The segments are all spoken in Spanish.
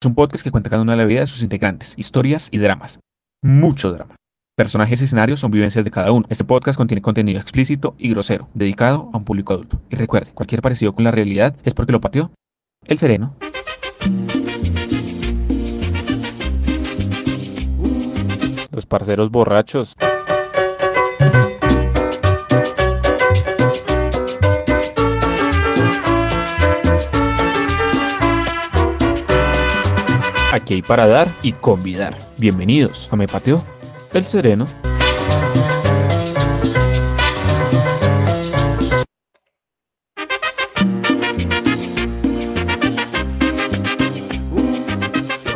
Es un podcast que cuenta cada una de la vida de sus integrantes, historias y dramas. Mucho drama. Personajes y escenarios son vivencias de cada uno. Este podcast contiene contenido explícito y grosero, dedicado a un público adulto. Y recuerde, cualquier parecido con la realidad es porque lo pateó el sereno. Los parceros borrachos. Aquí hay para dar y convidar. Bienvenidos a Me Pateo el Sereno.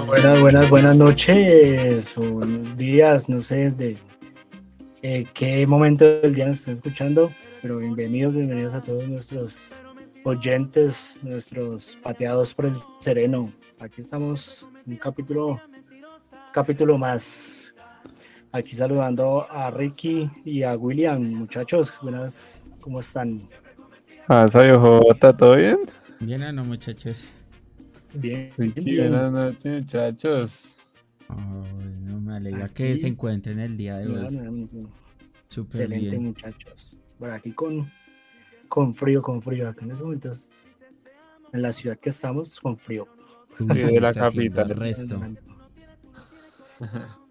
Buenas, buenas, buenas noches o días, no sé desde eh, qué momento del día nos están escuchando, pero bienvenidos, bienvenidos a todos nuestros oyentes, nuestros pateados por el sereno. Aquí estamos, un capítulo, capítulo más. Aquí saludando a Ricky y a William, muchachos, buenas, ¿cómo están? Ah, soy Jota, ¿todo bien? Bien, ¿o no, muchachos? Bien, Sí, bien, bien. buenas noches, muchachos. Ay, no me alegra que se encuentren el día de hoy. no, no, Súper Excelente, bien. muchachos. Por aquí con, con frío, con frío. Acá en estos momentos, en la ciudad que estamos, con frío. Sí, de la está capital. El resto.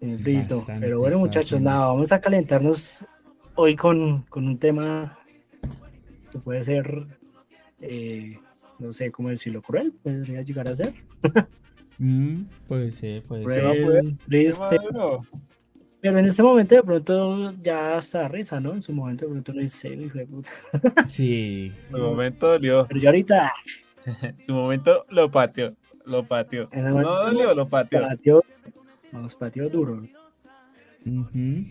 Frito. Bastante Pero bueno, está muchachos, nada, vamos a calentarnos hoy con, con un tema que puede ser, eh, no sé cómo decirlo, cruel, podría llegar a ser. Mm, puede ser, puede ser. va, Cruel, triste. Maduro. Pero en este momento de pronto ya hasta risa, ¿no? En su momento de pronto no dice, hijo de puta. Sí. Su momento dolió. Pero ya ahorita, Su momento lo pateó. Lo pateó. No dolió, lo pateó. pateó, nos pateó duro. Ujú.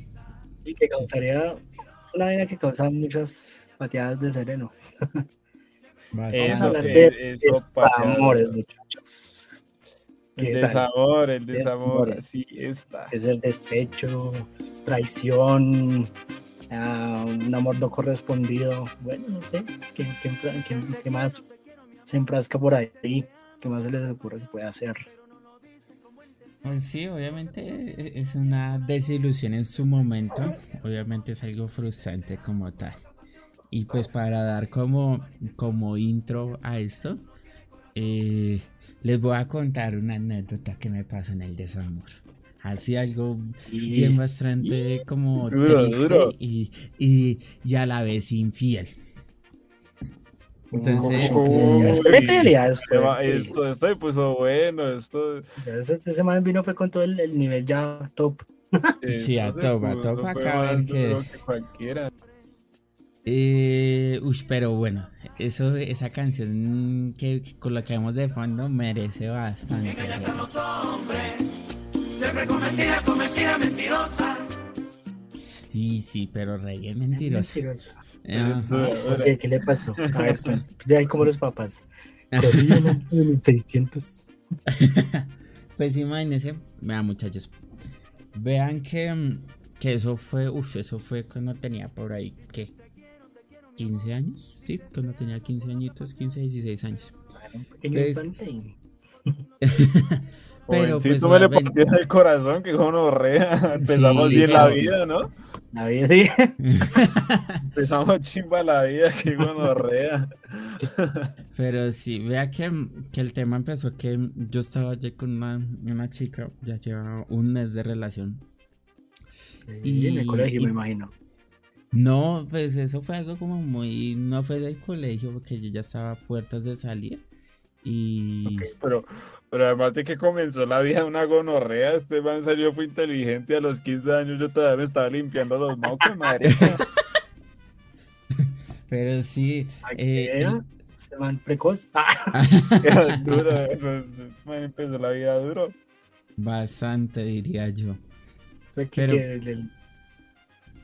Y que causaría, es una vaina que causa muchas pateadas de sereno. Vamos a hablar eh, de eso, pateado. desamores, muchos. El desamor, el desamor. Desamores. Sí, está. Es el despecho, traición, ah, un amor no correspondido. Bueno, no sé, ¿qué, qué, qué- qué más se enfrasca por ahí? ¿Qué más se les ocurre que puede hacer? Pues sí, obviamente e- es una desilusión en su momento. Obviamente es algo frustrante como tal. Y pues para dar como, como intro a esto, eh, les voy a contar una anécdota que me pasó en el desamor. Así algo bien bastante como Duro, triste duro. Y, y, y a la vez infiel. Entonces, Uy, ¿Qué realidades se va- fue? Esto, esto se puso bueno. Esto. O sea, ese, ese man vino fue con todo el, el nivel ya top. Sí, a top, a puso- top, acá a ver duro que cualquiera. Eh, uy, pero bueno, eso, esa canción que, que colocamos de fondo merece bastante. Sí, sí, pero rey es mentiroso. Mentiroso. Ajá. ¿Por qué? ¿Qué le pasó? A ver, pues ya hay como los papás. Corrían en los 600. Pues imagínense, vean muchachos, vean que, que eso fue, uff, eso fue cuando tenía por ahí, ¿qué? 15 años, sí, cuando tenía 15 añitos, 15, 16 años. Un pequeño Pues-. Pero Si pues tú me le partieron el corazón, que gonorrea. Empezamos Sí, bien la vida, ¿no? La vida sí. Empezamos chimba la vida, que gonorrea. Pero sí, vea que, que el tema empezó que yo estaba ya con una, una chica, ya llevaba un mes de relación. Y en el colegio, y- me imagino. No, pues eso fue algo como muy, no fue del colegio porque yo ya estaba a puertas de salir. Y Pero, pero además de que comenzó la vida de una gonorrea, este man salió, fue inteligente. A los 15 años yo todavía me estaba limpiando los mocos, madre. pero sí, eh, ¿qué era? Este man precoz. Duro, eso, empezó la vida duro. bastante diría yo. que- Pero- que el- el-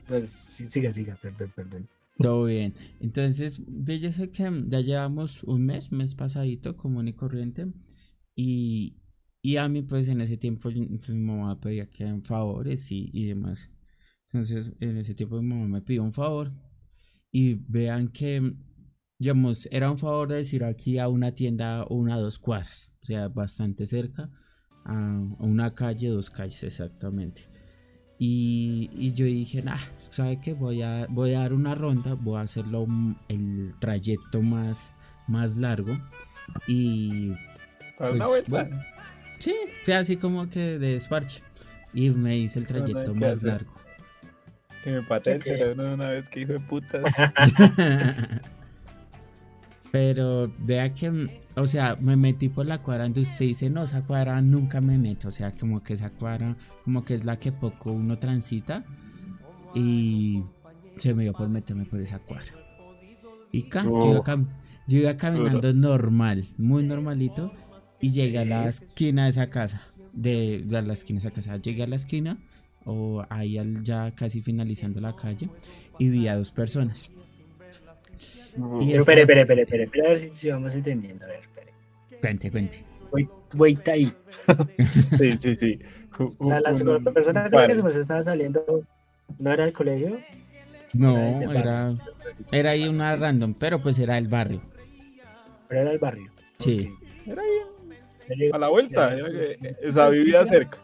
Pues sí, sigue, sigue, perdón, perdón. Todo bien. Entonces, yo sé que ya llevamos un mes, mes pasadito, común y corriente. Y, y a mí, pues en ese tiempo, pues, mi mamá pedía que eran favores y, y demás. Entonces, en ese tiempo, mi mamá me pidió un favor. Y vean que, digamos, era un favor de decir aquí a una tienda, una dos cuadras. O sea, bastante cerca. a una calle, dos calles exactamente. Y, y yo dije, nah, ¿sabe qué? Voy a, voy a dar una ronda, voy a hacerlo un- el trayecto más, más largo. Y Para una Pues, vuelta. bueno. sí, fue así como que de desparche. Y me hice el no trayecto más hacer. largo. Que me pateé el cerebro de una vez que hijo de putas. Pero vea que, o sea, me metí por la cuadra donde usted dice, no, esa cuadra nunca me meto. O sea, como que esa cuadra, como que es la que poco uno transita. Y se me dio por meterme por esa cuadra. Y ca, yo, iba cam- yo iba caminando normal, muy normalito. Y llegué a la esquina de esa casa. De, de la esquina de esa casa. Llegué a la esquina, o ahí al- ya casi finalizando la calle. Y vi a dos personas. Y Pero este- espere, espere, espere, espere, espere, a ver si, si vamos entendiendo. A ver, espere. Cuente, cuente. Wait, wait ahí. Sí, sí, sí. O sea, la Un- segunda un persona con la par. que se me estaba saliendo no era del colegio. No, Era del era, ahí una random, pero pues era el barrio. Pero era del barrio. Sí. Era ahí, a la vuelta. Ya, era sí. que- Esa vivía cerca.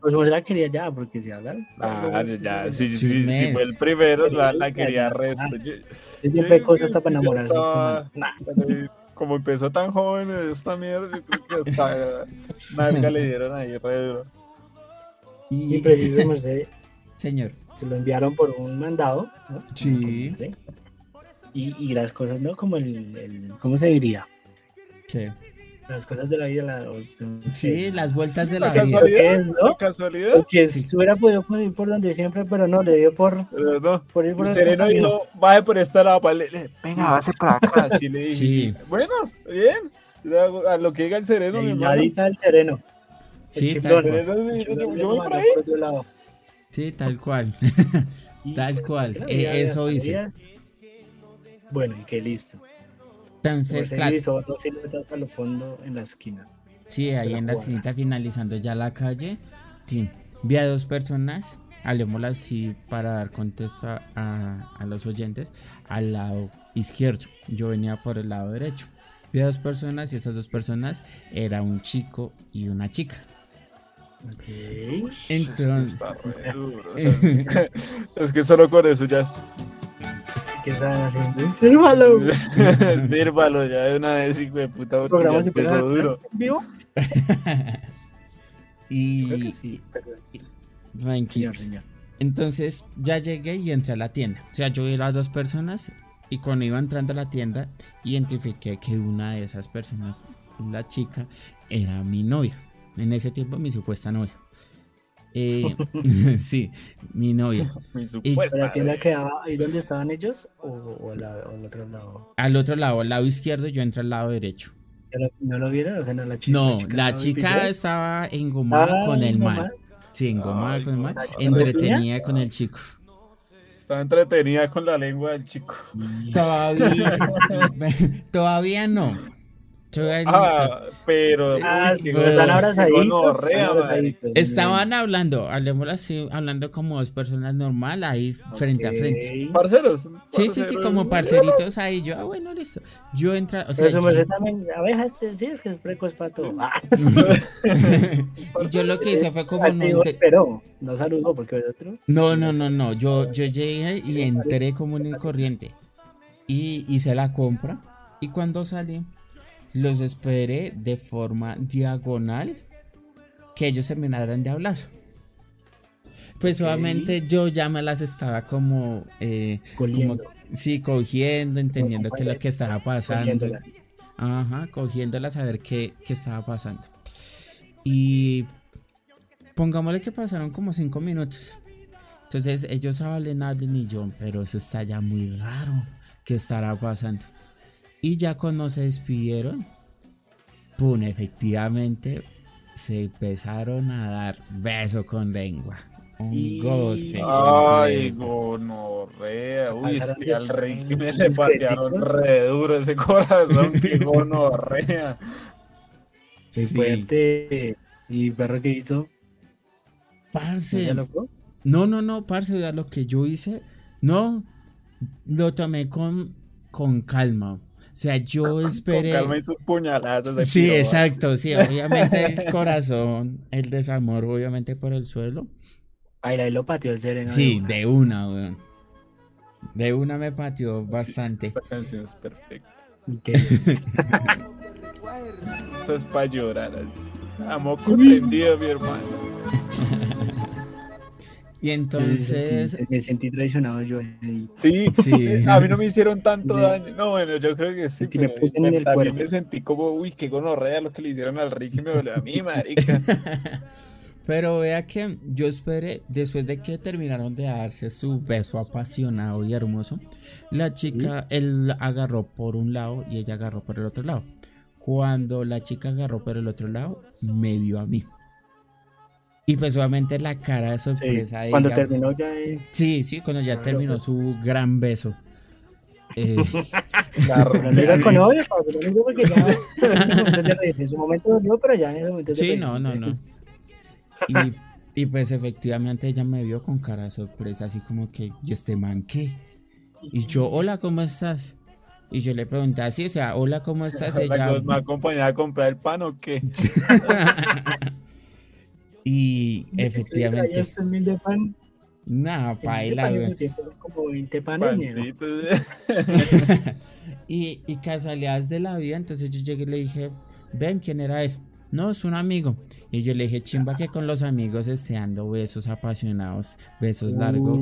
Pues se la quería ya, porque si hablan. Ah, ya, sí, mes. sí, fue el primero, la, la quería resto. Yo- Siempre hay yo- cosas yo- hasta para yo enamorarse. este estaba- man. Nah. Eh, Como empezó tan joven esta mierda, yo creo que hasta nalga le dieron ahí re duro. Y Y, preciso, señor. se lo enviaron por un mandado. ¿no? Sí. Sí. Y, y las cosas, ¿no? Como el, el- ¿Cómo se diría? ¿Qué? Las cosas de la vida. La, no. Sí, las vueltas de la ¿Por vida. ¿Qué es, no? ¿Por casualidad? Porque si hubiera podido ir por donde siempre, pero no, le dio por, no. por ir por El sereno camino. dijo, baje por esta lapa. Le, le- venga, base por acá. Así le dije. Sí. Bueno, bien. A lo que diga el sereno, mi Y hermano. nadita del sereno. Sí, El tal cual. sereno, sí, Yo yo, yo voy por ahí. otro lado. Sí, tal cual. Y- Tal cual, Claro, eh, eso hice. Bueno, y que listo. Entonces, Se claro, hizo dos siluetas a lo fondo en la esquina. sí, ahí la en la esquinita finalizando ya la calle. Sí, vi a dos personas, hablemoslo así para dar contexto a, a- a los oyentes, al lado izquierdo. Yo venía por el lado derecho. Vi a dos personas y esas dos personas era un chico y una chica. Ok. Entonces, Está re duro, o sea, es que solo con eso ya. ¿Qué estaban haciendo? ¡Sírvalo! Sírvalo ya de una vez, hijo de puta, porque Programa se empezó duro. en vivo? y Creo que sí, perdón. tranquilo. Señor, señor. Entonces ya llegué y entré a la tienda. O sea, yo vi a las dos personas y cuando iba entrando a la tienda, identifiqué que una de esas personas, la chica, era mi novia. En ese tiempo, mi supuesta novia. Eh, sí, mi novia. Mi ¿Pero supuesta. la tienda quedaba ahí donde estaban ellos o, o, al lado- o al otro lado? Al otro lado, al lado izquierdo, yo entré al lado derecho. ¿Ya lo- ¿No lo vieron? O sea, no la chica. No, la chica estaba engomada Ah, con el man. Sí, engomada Ay, con el no. man. ¿La chica Entretenida con el chico. Estaba entretenida con la lengua del chico. Todavía, todavía no. Ah, pero. Ah, uy, están abrazaditos. Estaban hablando, hablemoslo así, hablando como dos personas normal ahí frente a frente. Parceros. Sí, sí, sí, como parceritos ahí. Yo, ah, bueno, listo. Yo entra, o sea, Pero yo- también, abeja este, sí, es que es precoz para todo. Ah, y yo lo que hice fue como así no, esperó, no saludó porque el otro. no, no, no, no. Yo, yo llegué y entré como en corriente y hice la compra. Y cuando salí, los esperé de forma diagonal que ellos terminaran de hablar. Pues obviamente yo ya me las estaba como, eh, como sí, cogiendo, entendiendo qué es lo que estaba pasando. Ajá, cogiéndolas a ver qué, qué estaba pasando. Y pongámosle que pasaron como cinco minutos. Entonces ellos hablen, hablen y yo, pero eso está ya muy raro. ¿Qué estará pasando? Y ya cuando se despidieron, pum, efectivamente se empezaron a dar beso con lengua. Un Y- goce. Ay, gonorrea. Uy, es que al discre- Ricky me le patearon re duro ese corazón. Qué gonorrea. Muy Sí. fuerte. ¿Y perro que hizo? ¿No Parce, loco? No, no, no, parce, ya lo que yo hice, no, lo tomé con, con calma. O sea, yo esperé. Con calma y sus puñaladas. de Sí, exacto, sí, obviamente el corazón, el desamor, obviamente por el suelo. Ay, ahí lo pateó el sereno. Sí, de una, weón. De una me pateó bastante. Esta canción es perfecta. Esto es para llorar. así. Amo comprendido, mi hermano. Y entonces, Me sentí traicionado yo. ahí. Sí, Sí. a mí no me hicieron tanto Sí. daño. No, bueno, yo creo que sí. Sentí me puse en el también cuerpo. me sentí como, uy, qué gonorrea lo que le hicieron al Ricky me dolió a mí, marica. pero vea que yo esperé, después de que terminaron de darse su beso apasionado y hermoso, la chica, él agarró por un lado y ella agarró por el otro lado. Cuando la chica agarró por el otro lado, me vio a mí. Y pues obviamente la cara de Sí, sorpresa de Cuando ella- terminó ya. eh, Sí, sí, cuando ya Claro, terminó pues. su gran beso. Eh, con odio, porque ya en su momento dolió, pero ya en ese momento Sí, no, no, no. Y, y pues efectivamente ella me vio con cara de sorpresa, así como que, ¿y este man qué? Y yo, hola, ¿cómo estás? Y yo le pregunté así, o sea, hola, ¿cómo estás? La Ella, ¿Me acompañaba a comprar el pan o qué? y efectivamente, este mil de pan. de paila, pan en güey. su tiempo eran como 20 panes. ¿no? Y, y casualidades de la vida, entonces yo llegué y le dije, ven, ¿quién era él? No, es un amigo. Y yo le dije, chimba que con los amigos esté dando besos apasionados, besos largos.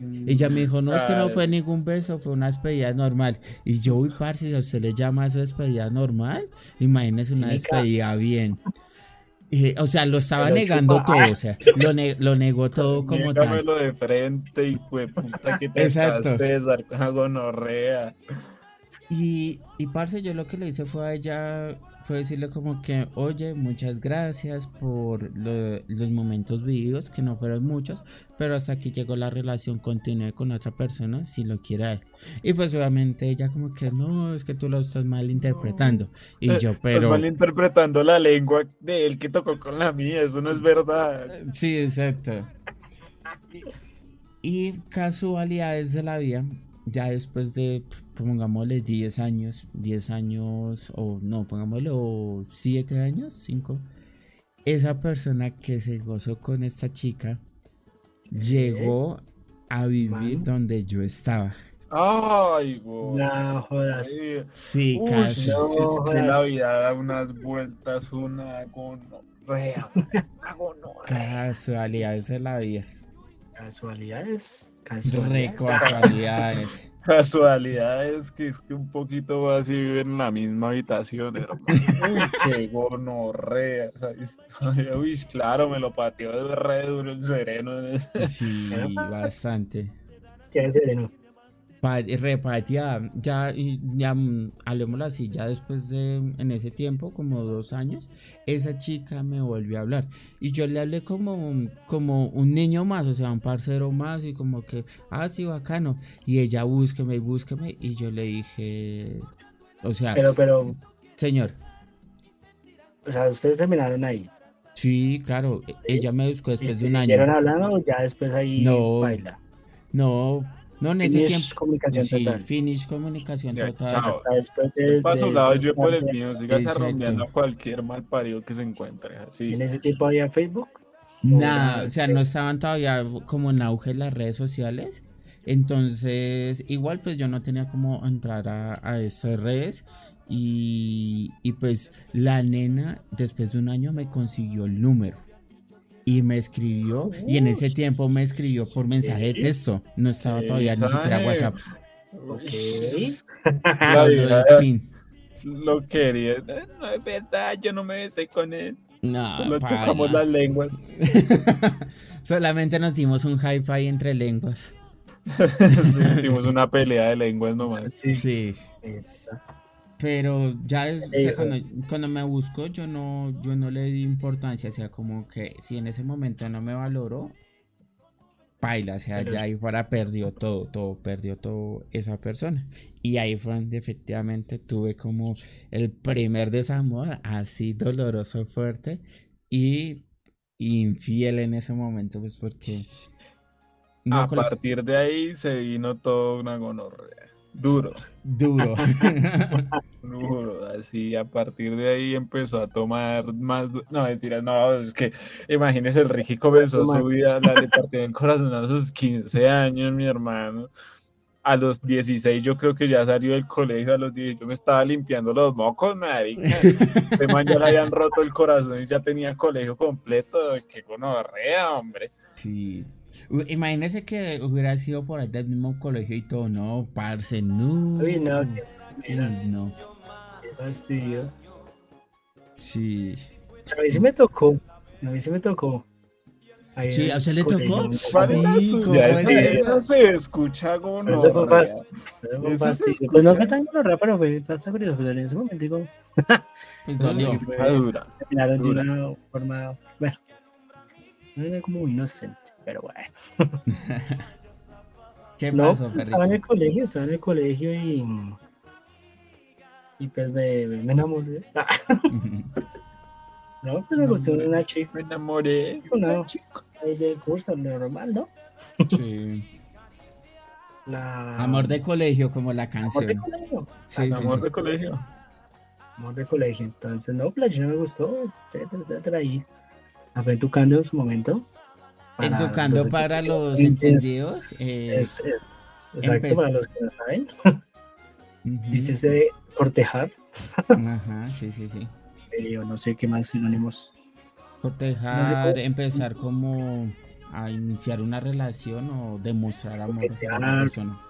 Y ella me dijo, no, es que no fue ningún beso, fue una despedida normal. Y yo, uy, parce, si a usted le llama eso despedida normal, imagínese una despedida bien. Y, o sea, lo estaba Pero negando chupa. todo, o sea, lo, ne- lo negó todo como tal. Niégamelo de frente, hijo de puta, que te Exacto. con gonorrea. Y, y parce, yo lo que le hice fue a ella, fue decirle como que, oye, muchas gracias por lo- los momentos vividos, que no fueron muchos, pero hasta aquí llegó la relación, continúe con otra persona si lo quiere a él. Y pues obviamente ella como que, no, es que tú lo estás malinterpretando. Y yo, Estás pero... malinterpretando la lengua de él que tocó con la mía, eso no es verdad. Sí, exacto. Y casualidades de la vida, ya después de, pongámosle 10 años, 10 años, o no, pongámosle o 7 años, 5, esa persona que se gozó con esta chica llegó a vivir Mano. donde yo estaba. Ay, güey. No jodas. Sí, uy, casi. no. es que la vida da unas vueltas, una gonorrea. Una gonorrea. Casualidades de la vida. Casualidades. Casualidades. casualidades. Casualidades que es que un poquito más y viven en la misma habitación, hermano. Uy, qué gonorrea. esa historia. Uy, claro, me lo pateó de re duro el sereno. Sí, bastante. ¿Qué es sereno? Pa- repateada, ya, ya, mm, hablemoslo así, ya después de, en ese tiempo, como dos años, esa chica me volvió a hablar. Y yo le hablé como, un- como un niño más, o sea, un parcero más, y como que, ah, sí, bacano. Y ella, búsqueme y búsqueme, y yo le dije, o sea, Pero, pero, señor, o sea, ustedes terminaron ahí. sí, claro, e- ella me buscó ¿Y después de un siguieron año. hablando o ya después ahí No, baila? No, no, en ese Finish tiempo. comunicación Sí, total. finish comunicación Ya, total. chao. Hasta después de, Para su de lado, yo por el mío. Sigas Exacto. arrumbeando a cualquier mal parido que se encuentre. Así. En ese tiempo había Facebook. Nada, o sea, no estaban todavía como en auge las redes sociales. Entonces, igual pues yo no tenía como entrar a, a esas redes. Y, y pues la nena después de un año me consiguió el número. Y me escribió. Y en ese tiempo me escribió por mensaje de texto. No estaba todavía ni siquiera. WhatsApp. Uy, Ok. La Solo vieja el pin. lo quería. No es verdad, yo no me besé con él. No, Solo chocamos las lenguas. Solamente nos dimos un hi-fi entre lenguas. Sí, Hicimos una pelea de lenguas nomás. Sí. Sí. Pero ya es- o Eh, sea, cuando, cuando me buscó yo no, yo no le di importancia, o sea, como que si en ese momento no me valoró, paila, o sea, ya ahí fuera perdió todo, todo, perdió todo esa persona. Y ahí fue donde efectivamente tuve como el primer desamor, así doloroso, fuerte y infiel en ese momento, pues porque... no A partir de ahí se vino toda una gonorrea. Duro. Duro. Duro, así a partir de ahí empezó a tomar más, no mentiras, no, es que imagínese el Ricky comenzó su vida, la, le partió el corazón a sus 15 años, mi hermano. A los 16 yo creo que ya salió del colegio, a los 16 yo me estaba limpiando los mocos, marica. Este man ya le habían roto el corazón y ya tenía colegio completo, qué gonorrea, hombre. Sí. Imagínese que hubiera sido por ahí del mismo colegio y todo, no, parce, no. Uy, no, Uy, no. qué fastidio. Sí. A mí sí me tocó. A mí sí me tocó. Ahí Sí, ¿a usted le tocó? en el ¿Cuál es la Uy, suya? ¿cómo Es es que eso? se escucha fue gonorrea. fácil. Eso fue Eso se fastidio. Pues no fue tan raro, pero fue bastante curioso. Pero en ese momento digo, Pues dolió. escucha dura. terminaron de una forma, bueno, no era como inocente, pero bueno. ¿Qué No, pasó, pues, estaba en el colegio, estaba en el colegio y. Y pues me, me enamoré. Ah, no, pues me gustó una chica Me enamoré. No. una chica. ahí de curso, normal, ¿no? Sí. La... Amor de colegio, como la Amor de canción. colegio. Sí, sí, Amor sí. de colegio. Amor de colegio. Entonces, no, pues no me gustó. Etcétera, etcétera. Ahí. La fue educando en su momento. Para Educando los para los entendidos. eh, Es, es, exacto, para los que no saben. ujú. Dice cortejar. Ajá, sí, sí, sí. eh, o no sé qué más sinónimos. Cortejar, empezar como a iniciar una relación o demostrar amor hacia la otra Coquetear. persona.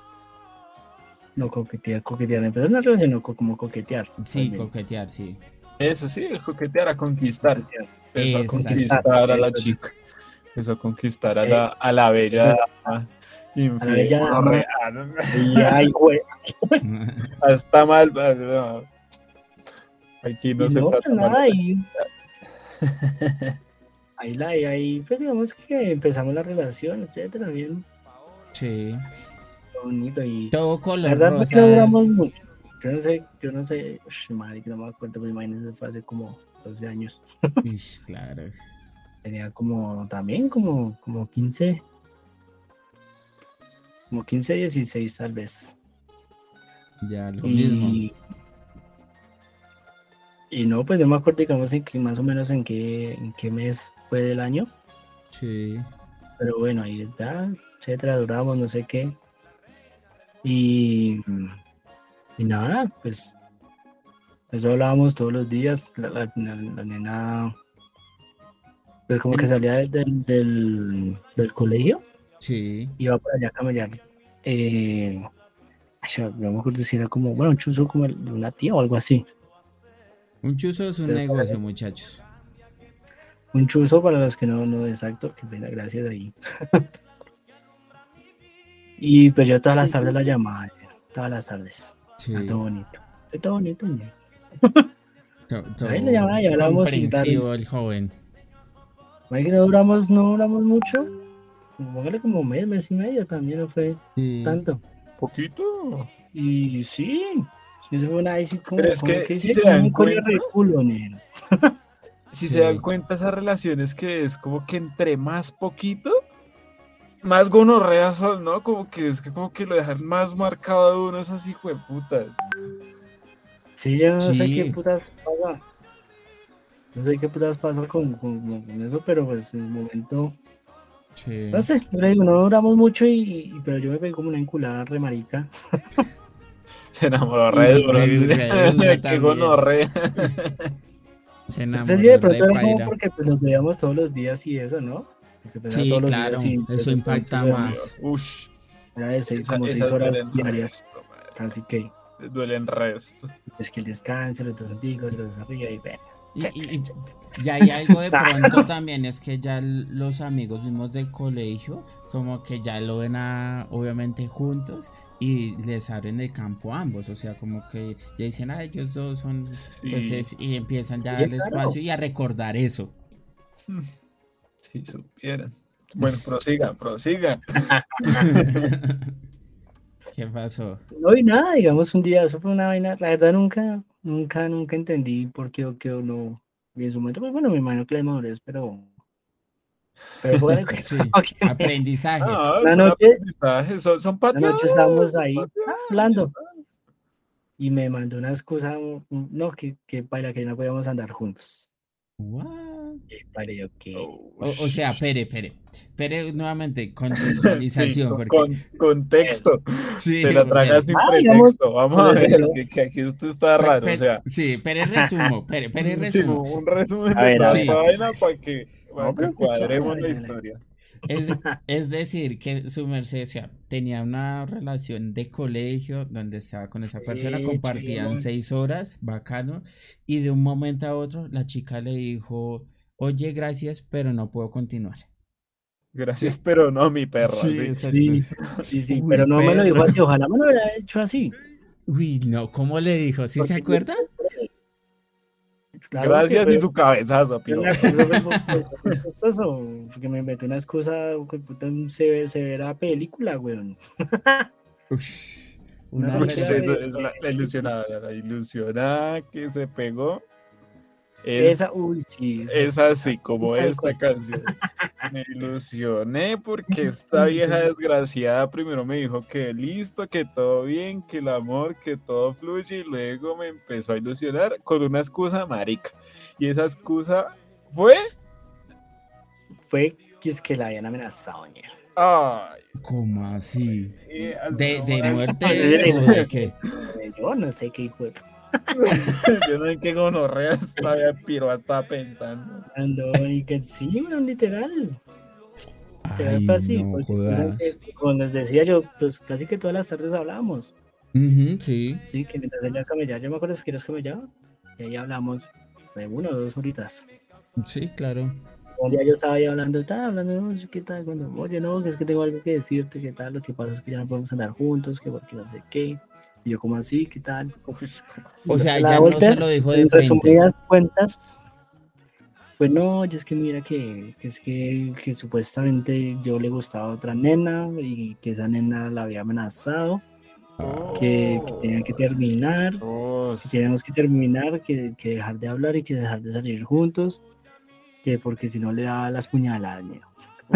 No coquetear, coquetear. Empezar una relación, no co- como coquetear. Sí, También. coquetear, sí. Eso sí, el coquetear a conquistar. Coquetear. A conquistar a la chica. Empezó a conquistar a la, a la bella infiel. A la bella ay, güey. Está mal. no. Aquí no Y se no, trata pues mal. nada, ahí. Ahí, la, ahí, ahí, pues digamos que empezamos la relación, etcétera, bien Sí. bonito y Todo la color verdad no rosa. que duramos mucho. Yo no sé, yo no sé, ush, madre, que no me acuerdo, pero imagínense, fue hace como 12 años. Ish, claro. Tenía como, también como, como 15, como 15, 16 tal vez. Ya lo mismo. Y, y no, pues no me acuerdo, digamos, en qué, más o menos en qué, en qué mes fue del año. Sí. Pero bueno, ahí está, etcétera, duramos, no sé qué. Y, y nada, pues eso hablábamos todos los días. La, la- la- la nena, pues como que salía del, del, del- colegio, Sí. iba para allá a camellar. Eh, no me acuerdo si era como, bueno, un chuzo como el de una tía o algo así. Un chuzo es un Pero negocio, muchachos. Un chuzo para los que no, no, exacto, que pena, gracias ahí. y pues yo todas las tardes la llamaba, todas las tardes. Sí. Ah, todo bonito. Todo bonito, ¿no? To- to- Ahí le llamaba y hablamos y comprensivo el joven. No duramos, no duramos mucho. Póngale como mes, mes y medio también no fue Sí. tanto. Poquito. Y sí, eso fue una así como, Pero es como que que si se como dan cuenta- de culo, nena. Si Sí. se dan cuenta esas relaciones que es como que entre más poquito, más gonorreas son, ¿no? Como que es que como que lo dejan más marcado a uno esas hijueputas. Sí, yo no sé qué putas pasa. No sé qué putas pasa con, con- con eso, pero pues en el momento, Sí. no sé, yo le digo, no duramos mucho y, y- pero yo me pegué como una enculada re marica. Se enamoró re duro. Qué gonorrea. Se enamoró Entonces sí, de pronto era como porque pues nos veíamos todos los días y eso, ¿no? Pues, Sí, todos los claro, días y, pues, eso entonces, impacta más. Ush. Era de seis, esa- como seis horas diarias, resto, casi que, Duelen resto. pues que el descanso, los dos digo, los arriba y ven. Y, y- hay algo de pronto también es que ya los amigos mismos del colegio como que ya lo ven a, obviamente juntos y les abren el campo a ambos, o sea, como que ya dicen, ah, ellos dos son, Sí. entonces y empiezan ya Sí, el claro. espacio y a recordar eso. Si supieran. Bueno, prosigan, prosigan. ¿Qué pasó? No, y nada, digamos un día, eso fue una vaina, la verdad nunca, nunca, nunca entendí por qué o qué o no. Y en su momento, pues bueno, me imagino que la madurez, pero Pero bueno, Sí, ok. aprendizaje. Ah, La noche- aprendizajes, son, son La noche estábamos ahí pateadas. hablando y me mandó una excusa, no, que, que para que no podíamos andar juntos. What? Que Oh, O, o sea, Pere, Pere. Pere, nuevamente, sí, contextualización. con, porque, con contexto. sí, Te la porque- tragas sin Ah, digamos, pretexto. Vamos a ver, que, que aquí esto está raro. Pe- O sea, sí, Pere resumo, Pere, Pere sí, resumo. un resumen A de ver, toda sí. vaina para que, para No, que cuadremos la historia. Es, es decir, que su merced sea, tenía una relación de colegio donde estaba con esa persona, Sí, compartían seis horas, bacano, y de un momento a otro la chica le dijo, oye, gracias, pero no puedo continuar. Gracias, pero no, mi perro. Sí. Sí, sí, sí, Uy, pero no me lo dijo así, ojalá me lo hubiera hecho así. Uy, no, ¿cómo le dijo? ¿Sí se acuerda? Claro Gracias y su cabezazo, fue chistoso, porque me inventé una excusa, se, se verá película, weón. Ush, Una Uy, eso es la, la ilusionada, la ilusionada que se pegó. Es, Esa, uy, sí. es así como esta canción. Me ilusioné porque esta vieja desgraciada primero me dijo que listo, que todo bien, que el amor, que todo fluye y luego me empezó a ilusionar con una excusa marica. Y esa excusa fue, Fue que es que la habían amenazado, ñero. ay, ¿Cómo así? eh, ¿De, de no, muerte o de qué? Yo no sé qué fue. Yo no sé en qué gonorrea esta vieja piro estaba pensando. Ando, y que sí, weón, literal. Literal Ay, así. no pues, jodas. que, como les decía yo, pues casi que todas las tardes hablábamos. Ujú, sí. Sí, que mientras ella camellaba, yo me acuerdo que ellos camellaban. Y ahí hablamos de una o dos horitas. Sí, claro. Un día yo estaba ahí hablando, estaba hablando, no, ¿qué tal? Cuando, oye, no, que es que tengo algo que decirte, ¿qué tal? Lo que pasa es que ya no podemos andar juntos, que porque no sé qué. Y yo, como así? ¿Qué tal? O sea, La ya no se lo dijo de en frente. resumidas cuentas, pues no, yo es que mira que, que es que, que supuestamente yo le gustaba a otra nena y que esa nena la había amenazado, que, que tenía que terminar, que teníamos que terminar, que, que dejar de hablar y que dejar de salir juntos, que porque si no le daba las puñaladas, mira.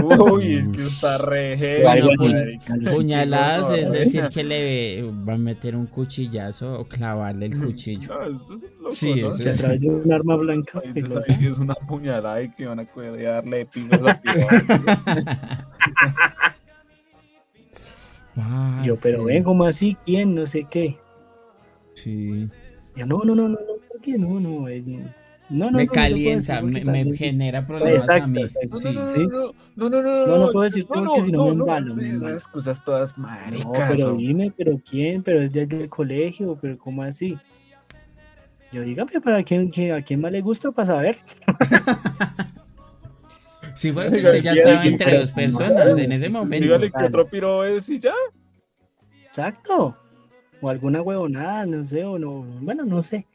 Uy, es que está re. Puñaladas es decir que le va a meter un cuchillazo o clavarle el cuchillo. No, eso es loco, Sí, de un arma blanca. Ahí es una puñalada y que van a darle a. Yo, pero ven, como así? ¿Quién? No sé qué. Sí. Yo, no, no, no, no, no, ¿por qué? No, no, eh, no, no, no, Me no, no calienta, decir me, genera problemas Exacto, a mí. exacto. Sí. no, sí. no, no, no, no, No, no puedo decir porque si no me embalo, excusas todas No, maricas. pero o- dime, pero quién, pero es desde el colegio, pero ¿cómo así? Yo dígame para quién, quién- a quién más le gusta para saber. Sí, porque usted ya estaba entre dos no personas en ese momento. Dígale que otro piro es y ya. Exacto. O alguna huevonada, no sé, o no, bueno, no sé.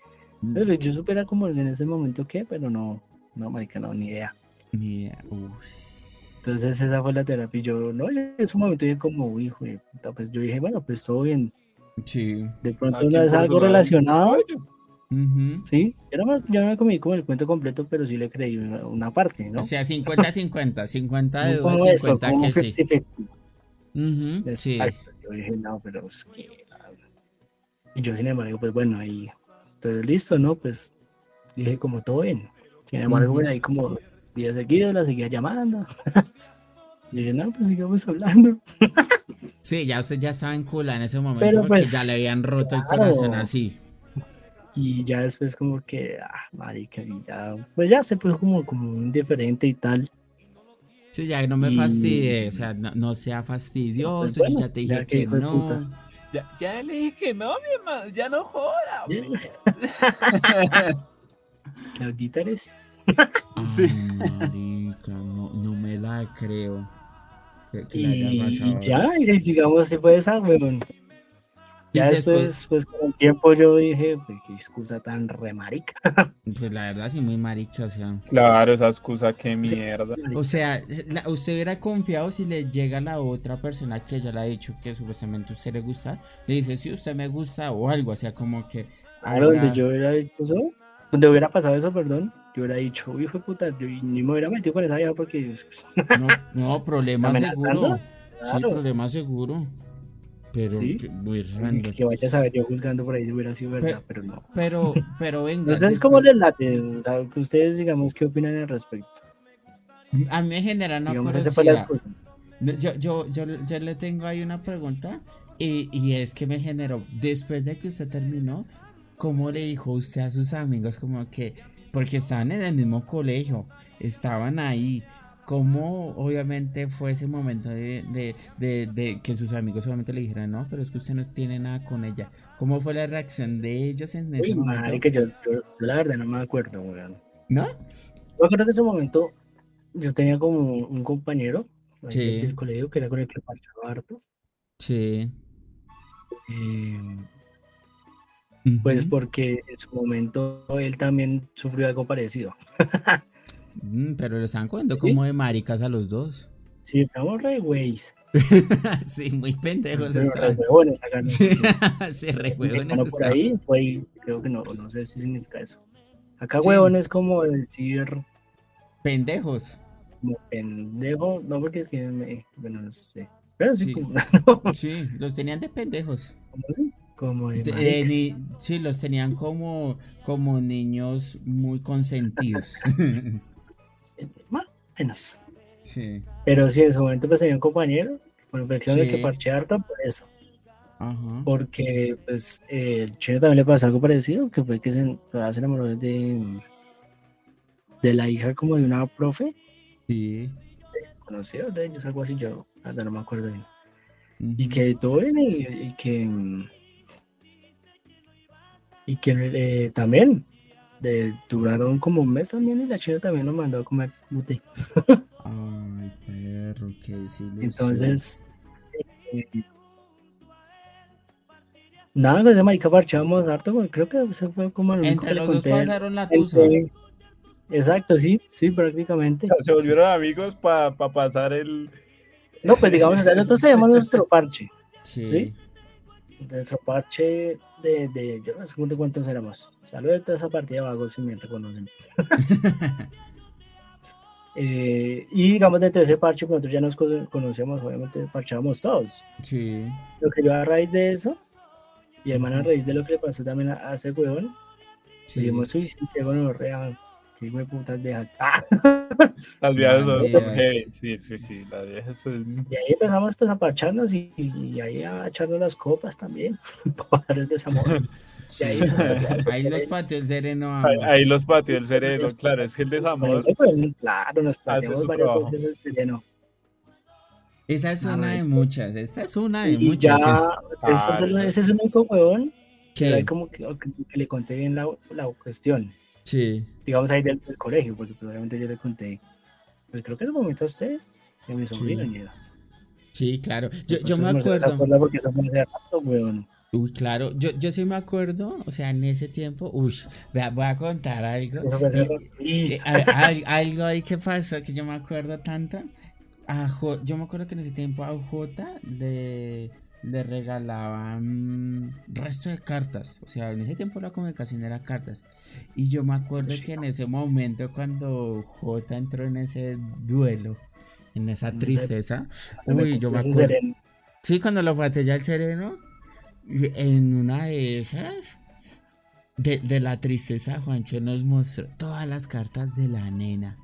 Pero yo supiera como en ese momento qué, pero no, no, marica, no, ni idea. Mira, uf. Entonces esa fue la terapia. Y yo, no, en ese momento dije como, hijo de puta, pues yo dije, bueno, pues todo bien. Sí. De pronto una vez algo su relacionado, Ujú. sí. Yo no, me, yo no me comí como el cuento completo, pero sí le creí una, una parte, ¿no? O sea, 50-50. 50 de eso, 50 como que sí. 50-50. Ujú, Sí. Exacto. Yo dije, no, pero es que. la- Y yo, sin embargo, pues bueno, ahí. Entonces, listo, ¿no? Pues dije, como todo bien. Sin embargo, pues, ahí como días seguidos la seguía llamando. y dije, no, pues sigamos hablando. Sí, ya usted ya estaba en cula en ese momento Pero, porque pues, ya le habían roto el corazón así. Y ya después, como que, ah, marica, y ya. Pues ya se puso como, como indiferente y tal. Sí, ya no me Y- fastidie, o sea, no, no sea fastidioso, Pues, yo ya te dije ya que no. putas. Ya, ya le dije que no, mi hermano, ya no joda. Claudita eres. Sí. marica, no, no me la creo. Que, que Y, y ya, y sigamos si puede esa, weón. Y Ya después, después- pues con el tiempo yo dije, pues qué excusa tan remarica. Pues la verdad sí muy marica, o sea. Claro, esa excusa, qué mierda. O sea, la- usted hubiera confiado si le llega la otra persona que ya le ha dicho que supuestamente a usted le gusta, le dice si usted me gusta o algo, o sea, como que Claro, donde yo era dicho eso, Donde hubiera pasado eso, perdón, yo hubiera dicho, hijo de puta, yo ni me hubiera metido con esa vieja porque. No, no problema seguro. Sí, Claro. problema seguro. Pero Sí. que- muy Que, random. que vaya a saber yo juzgando por ahí si hubiera sido verdad, pero no. Pero, pero venga. No sé, es después- como les late, o sea, que ustedes, digamos, ¿qué opinan al respecto? A mí me genera curiosidad. No, Yo, yo, yo, yo le tengo ahí una pregunta y, y es que me generó, después de que usted terminó, ¿cómo le dijo usted a sus amigos como que, porque estaban en el mismo colegio, estaban ahí, ¿cómo obviamente fue ese momento de, de, de, de que sus amigos obviamente le dijeran, no, pero es que usted no tiene nada con ella? ¿Cómo fue la reacción de ellos en ese Uy, momento? marica, yo, yo, yo la verdad no me acuerdo, weón. ¿No? Yo creo que en ese momento yo tenía como un compañero Sí. del, colegio que era con el que parchaba harto. Sí. eh, pues porque en su momento él también sufrió algo parecido. Mm, pero lo están cogiendo ¿Sí? como de maricas a los dos. Sí, estamos re güeyes. sí, muy pendejos pero re estaban. huevones acá, ¿no? Sí, sí, re huevones por ahí fue, creo que no, no sé si significa eso. Acá Sí. huevón es como decir Pendejos. como pendejo, no porque es que me, bueno, no sé. Pero sí, Sí. como, Sí, los tenían de pendejos. ¿cómo así? Como de ni- sí, los tenían como, como niños muy consentidos. Sí, más o menos. sí. Pero sí, en su momento pues tenía un compañero el que Sí. que parché harto por eso. Ajá. Porque pues eh, el chino también le pasó algo parecido, que fue que se, enamoró de, de la hija como de una profe Sí. conocida de ellos, algo así, yo no me acuerdo bien. Y que todo bien y, y que y que eh, también de- duraron como un mes también y la china también lo mandó a comer mute. Ay, perro, qué desilusión. Entonces, eh, nada, con ese marica parchamos harto, porque creo que se fue como el único Entre los dos pasaron la tusa. Entre- Exacto, sí, sí, prácticamente. Se volvieron amigos para pasar el. No, pues digamos, o sea, nosotros tenemos nuestro parche, Sí. ¿sí? nuestro parche de, de yo no sé cuántos éramos. Saludos de toda esa partida de vagos si me reconocen. Eh, y digamos, dentro de ese parche, pues, nosotros ya nos cono- conocemos, obviamente parchábamos todos. Sí. Lo que yo a raíz de eso, y hermano a raíz de lo que le pasó también a, a ese huevón, Sí. dijimos, uy, sí, qué gonorrea, qué hijo de putas viejas. ¡Ah! Las viejas son, son heavy. Sí, sí, sí. Las viejas son. Y ahí empezamos pues a parcharnos y, y ahí a echarnos las copas también, para bajar el desamor. sí. ahí Ahí los chévere. pateó el sereno Ahí, los patios el sereno, Pues, claro, es que el Por desamor. eso, pues, claro, nos planteamos varias trabajo. veces el sereno. Esa es una de muchas. Esta es una de Y muchas. ya, ese, es el- Claro. ese es el único huevón que, como que, que- que le conté bien la, la cuestión. Sí. digamos ahí del, del colegio, porque obviamente yo le conté, pues creo que en el momento a usted, y a mi sobrino, Sí. Sí, claro. Yo, De yo me no acuerdo. porque hace rato, weón. Uy, claro. Yo, yo sí me acuerdo. O sea, en ese tiempo. Uy, voy a contar algo. Eso fue hace Y-. Y- Eh, a- al- algo ahí que pasó que yo me acuerdo tanto. A yo me acuerdo que en ese tiempo a J le, le regalaban resto de cartas. O sea, en ese tiempo la comunicación era cartas. Y yo me acuerdo que en ese momento cuando J entró en ese duelo, en esa tristeza. Uy, yo me acuerdo. Sí, cuando lo ya el sereno, en una de esas, de, de la tristeza, Juancho nos mostró todas las cartas de la nena.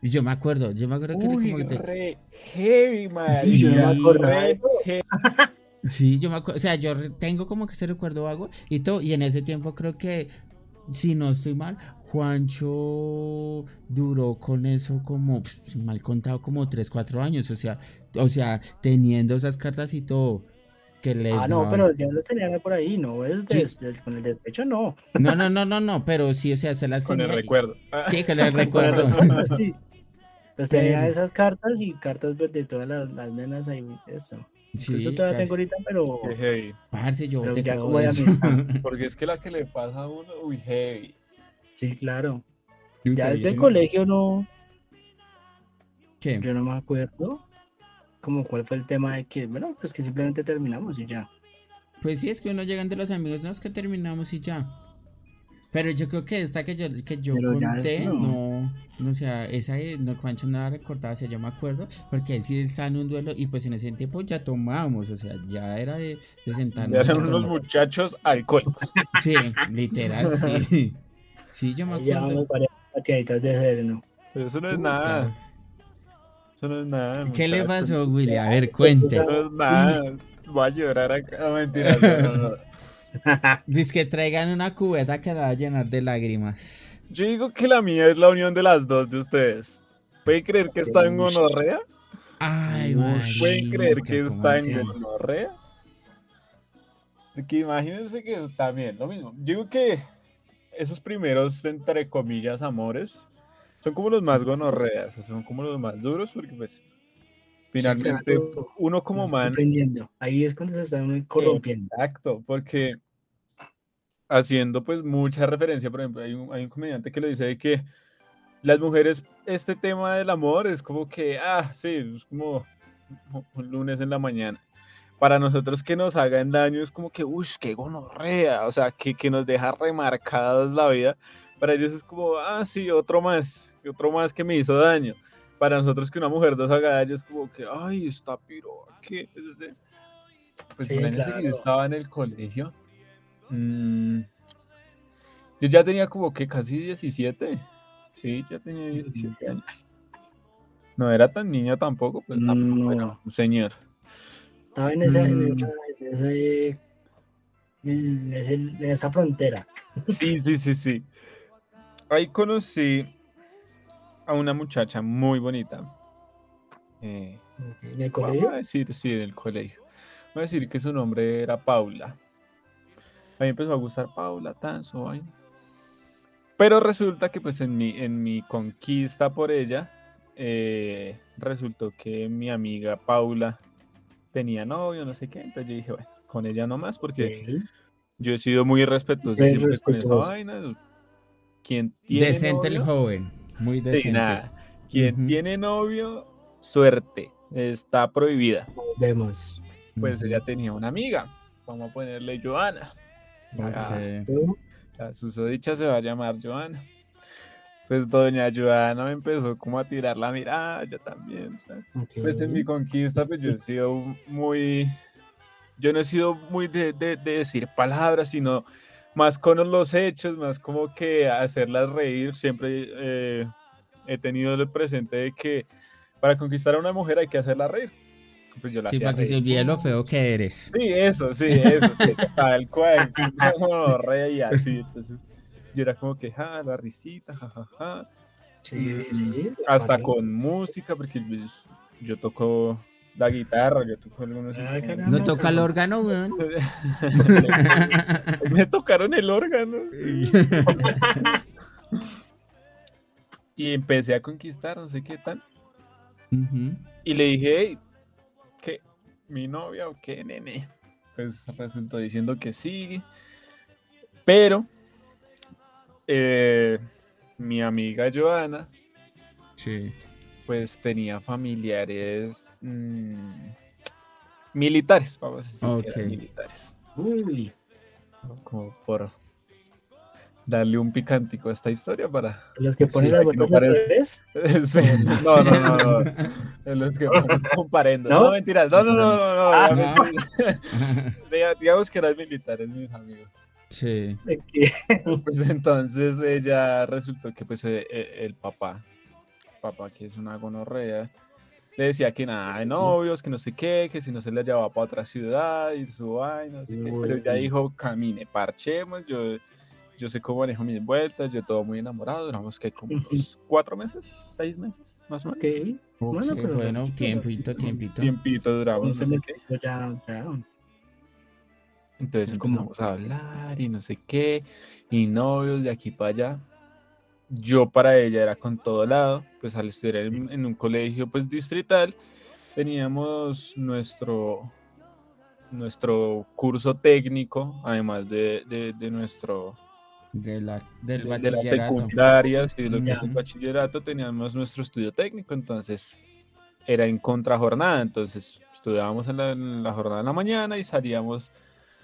Y yo me acuerdo, yo me acuerdo que era como de- re heavy, man. Sí, yo me eso. Sí, yo me acuerdo, o sea, yo re- tengo como que ese recuerdo vago y todo, y en ese tiempo creo que, si no estoy mal, Juancho duró con eso como, pues, mal contado, como 3, 4 años, o sea, o sea, teniendo esas cartas y todo, que le Ah, no, pero ya lo tenía por ahí, no, el Sí. des- el- con el despecho no. No, no, no, no, no, pero sí, o sea, se las Con el tenía- recuerdo. Sí, que le recuerdo. sí. Pues tenía Pero- esas cartas y cartas pues, de todas las, las nenas ahí, eso. Sí, eso todavía claro. tengo ahorita, pero, Qué heavy. Parce, yo Pero de eso. Porque es que la que le pasa a uno, uy, heavy. sí, claro. Uy, Ya desde el me- colegio no, ¿Qué? yo no me acuerdo como cuál fue el tema de que, bueno, pues que simplemente terminamos y ya. Pues sí, es que uno llegan de los amigos, no es que terminamos y ya. Pero yo creo que esta que yo, que yo Pero ya conté, no, no, o sea, esa eh, no, Juancho no la recordaba, o sea, yo me acuerdo, porque él sí estaba en un duelo y pues en ese tiempo ya tomábamos, o sea, ya era de, de sentarnos. Ya eran unos muchachos alcohólicos. Sí, literal, sí. Sí, yo me acuerdo. varias pateaditas de sereno. Pero eso no es Puta. nada. Eso no es nada. ¿Qué le pasó, Willy? A ver, cuente. Eso no es nada. Voy a llorar acá. No, mentira. no, no, no. Dice que traigan una cubeta que la va a llenar de lágrimas. Yo digo que la mía es la unión de las dos de ustedes. ¿Pueden creer que está en gonorrea? Ay. ¿Pueden creer que ¿cómo está en gonorrea? Que imagínense que también lo mismo. Digo que esos primeros, entre comillas, amores, son como los más gonorreas, son como los más duros, porque pues finalmente claro. uno como man aprendiendo. Ahí es cuando se está uno corrompiendo. Exacto, porque haciendo pues mucha referencia, por ejemplo, hay un, hay un comediante que lo dice de que las mujeres, este tema del amor es como que, ah, sí, es como un lunes en la mañana. Para nosotros que nos hagan daño es como que, uff, qué gonorrea, o sea, que, que nos deja remarcadas la vida. Para ellos es como, ah, sí, otro más, otro más que me hizo daño. Para nosotros que una mujer haga daño es como que, ay, está piro, ¿qué? Es ese- Pues Sí, que yo claro. estaba en el colegio. mm, yo ya tenía como que casi 17. Sí, ya tenía 17 años. No era tan niño tampoco, pues era No. un señor. Estaba en esa, en Mm. esa, en ese- en ese- en esa frontera. Sí, sí, sí, sí. Ahí conocí a una muchacha muy bonita. Eh, En el Voy colegio. a decir, sí, del colegio. Voy a decir que su nombre era Paula. A mí empezó a gustar Paula, tan su vaina. Pero resulta que pues en mi, en mi conquista por ella, eh, resultó que mi amiga Paula tenía novio, no sé qué. Entonces yo dije, bueno, con ella no más, porque yo he sido muy respetuoso siempre con esa vaina. Tiene Decente el joven, muy Sí, decente. nada. Quien tiene novio, suerte. Está prohibida. Vemos. pues ella tenía una amiga, vamos a ponerle Joana. La, Sí. La susodicha se va a llamar Joana. Pues doña Joana me empezó como a tirar la mirada, yo también. Pues en mi conquista, pues yo he sido muy, yo no he sido muy de, de- de decir palabras, sino más con los hechos, más como que hacerlas reír. Siempre eh, he tenido el presente de que para conquistar a una mujer hay que hacerla reír. Pues yo la Sí, para que se olvide lo feo que eres. Sí, eso, sí, eso, sí, tal cual, como rey y así, entonces yo era como que, ja, la risita, jajaja, Sí, sí. hasta vale. con música, porque yo, yo toco la guitarra, yo toco algunos Ah. No toca el órgano, weón. Me tocaron el órgano. Y empecé a conquistar, no sé qué tal. Y le dije, hey, ¿qué? ¿Mi novia o qué, nene? Pues resultó diciendo que sí. Pero eh, mi amiga Joana, Sí. Pues tenía familiares mm, militares, vamos a decir que eran Ok. militares. Uy, ¿no? Como por darle un picantico a esta historia para... los que ponen Sí, las no botas al revés. Sí, No, no, no, no. Los que ponen comparendo. No, ¿No? mentiras. No, no, no, no. no, Ah, no. Digamos que eran militares, mis amigos. Sí. Pues entonces ella resultó que pues eh, eh, el papá, papá que es una gonorrea, le decía que nada de novios, que no sé qué, que si no se la llevaba para otra ciudad y su vaina, no sé qué. Pero Uy. dijo, camine, parchemos, yo, yo sé cómo manejo mis vueltas, yo todo muy enamorado, duramos que como unos cuatro meses, seis meses, más o menos. Ok, Ok, Bueno, pero bueno, tiempito, tiempito. Tiempito duramos, no sé ya, ya. Entonces empezamos a hablar y no sé qué, y novios de aquí para allá. Yo para ella era con todo lado, pues al estudiar en, en un colegio pues distrital, teníamos nuestro, nuestro curso técnico, además de, de- de nuestro De la, del de, de lo que es Ya. el bachillerato, teníamos nuestro estudio técnico, entonces era en contrajornada, entonces estudiábamos en la, en la jornada de la mañana y salíamos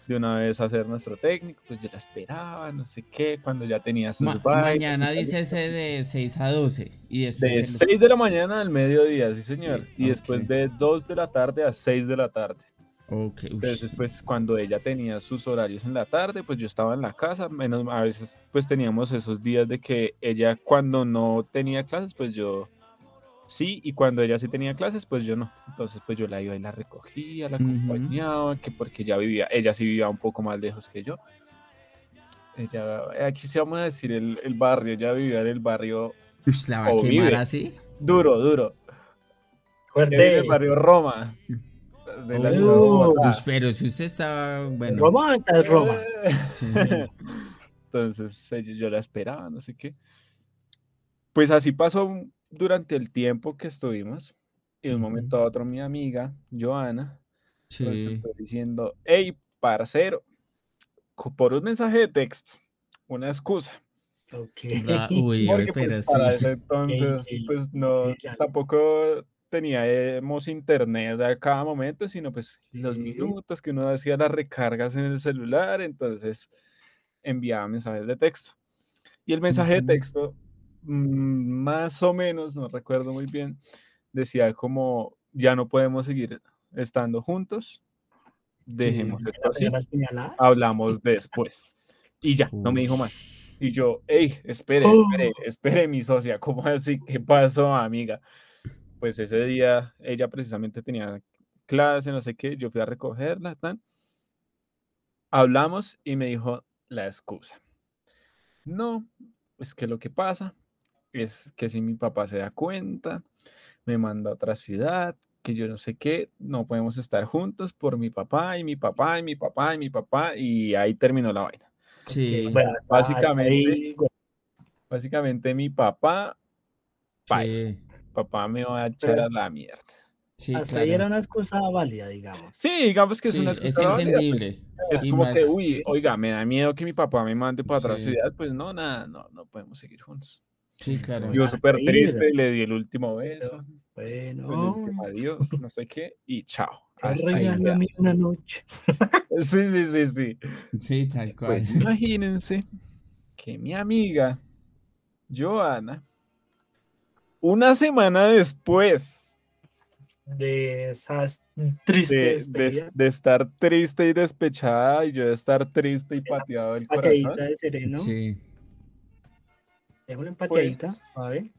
de una vez hacer nuestro técnico, pues yo la esperaba, no sé qué, cuando ya tenía sus Ma- mañana dice ese de 6 a 12. Y después De el- 6 de la mañana al mediodía, sí señor. Sí, Y después de 2 de la tarde a 6 de la tarde. Ok, ush. Entonces, pues cuando ella tenía sus horarios en la tarde, pues yo estaba en la casa, menos a veces pues teníamos esos días de que ella cuando no tenía clases, pues yo sí, y cuando ella sí tenía clases, pues yo no. Entonces, pues yo la iba y la recogía, la acompañaba, que porque ella vivía, ella sí vivía un poco más lejos que yo. Ella, aquí sí vamos a decir el, el barrio, ella vivía en el barrio la va a quemar vive. así. duro, duro. Vive en Fuerte. el barrio Roma. De la Oh. ciudad de Bogotá. Ush, pero si usted estaba. Bueno. Roma es Roma. sí. Entonces yo la esperaba, no sé qué. Pues así pasó durante el tiempo que estuvimos. Y de un momento a otro mi amiga, Joana, Sí. diciendo, hey, parcero, por un mensaje de texto, una excusa. Ok. Ra- Uy, Porque pero pues, para sí. ese entonces, pues no, sí, claro. tampoco teníamos internet a cada momento, sino pues los Sí. minutos que uno hacía las recargas en el celular, entonces enviaba mensajes de texto. Y el mensaje Ujú. de texto, más o menos, no recuerdo muy bien, decía como, ya no podemos seguir estando juntos, dejemos Mm. esto así, hablamos después. Y ya, no me dijo más. Y yo, hey, espere, espere, espere, mi socia, ¿cómo así? ¿Qué pasó, amiga? Pues ese día ella precisamente tenía clase, no sé qué, yo fui a recogerla, tan. Hablamos y me dijo la excusa. No, es que lo que pasa es que si mi papá se da cuenta, me manda a otra ciudad, que yo no sé qué, no podemos estar juntos por mi papá y mi papá y mi papá y mi papá, y ahí terminó la vaina. Sí. Bueno, Básicamente, Básicamente mi papá, Sí. papá me va a echar a la mierda. Sí, hasta ahí era claro. una excusa válida, digamos. Sí, digamos que es Sí, una es excusa válida, pues, entendible. Es Y como que, más- uy, oiga, me da miedo que mi papá me mande para otra ciudad, pues no, nada, no, no podemos seguir juntos. Sí, claro. Yo súper triste, le di el último beso, Bueno, último adiós, no sé qué, y chao. Hasta ahí regalo a queda. mí una noche. Sí, sí, sí, sí. Sí, tal cual. Pues imagínense que mi amiga, Joana, una semana después De esas tristes de, de- despedidas. de estar triste y despechada y yo de estar triste y pateado el corazón, de sereno. Sí. Déjale en pateadita. Pues, a ver.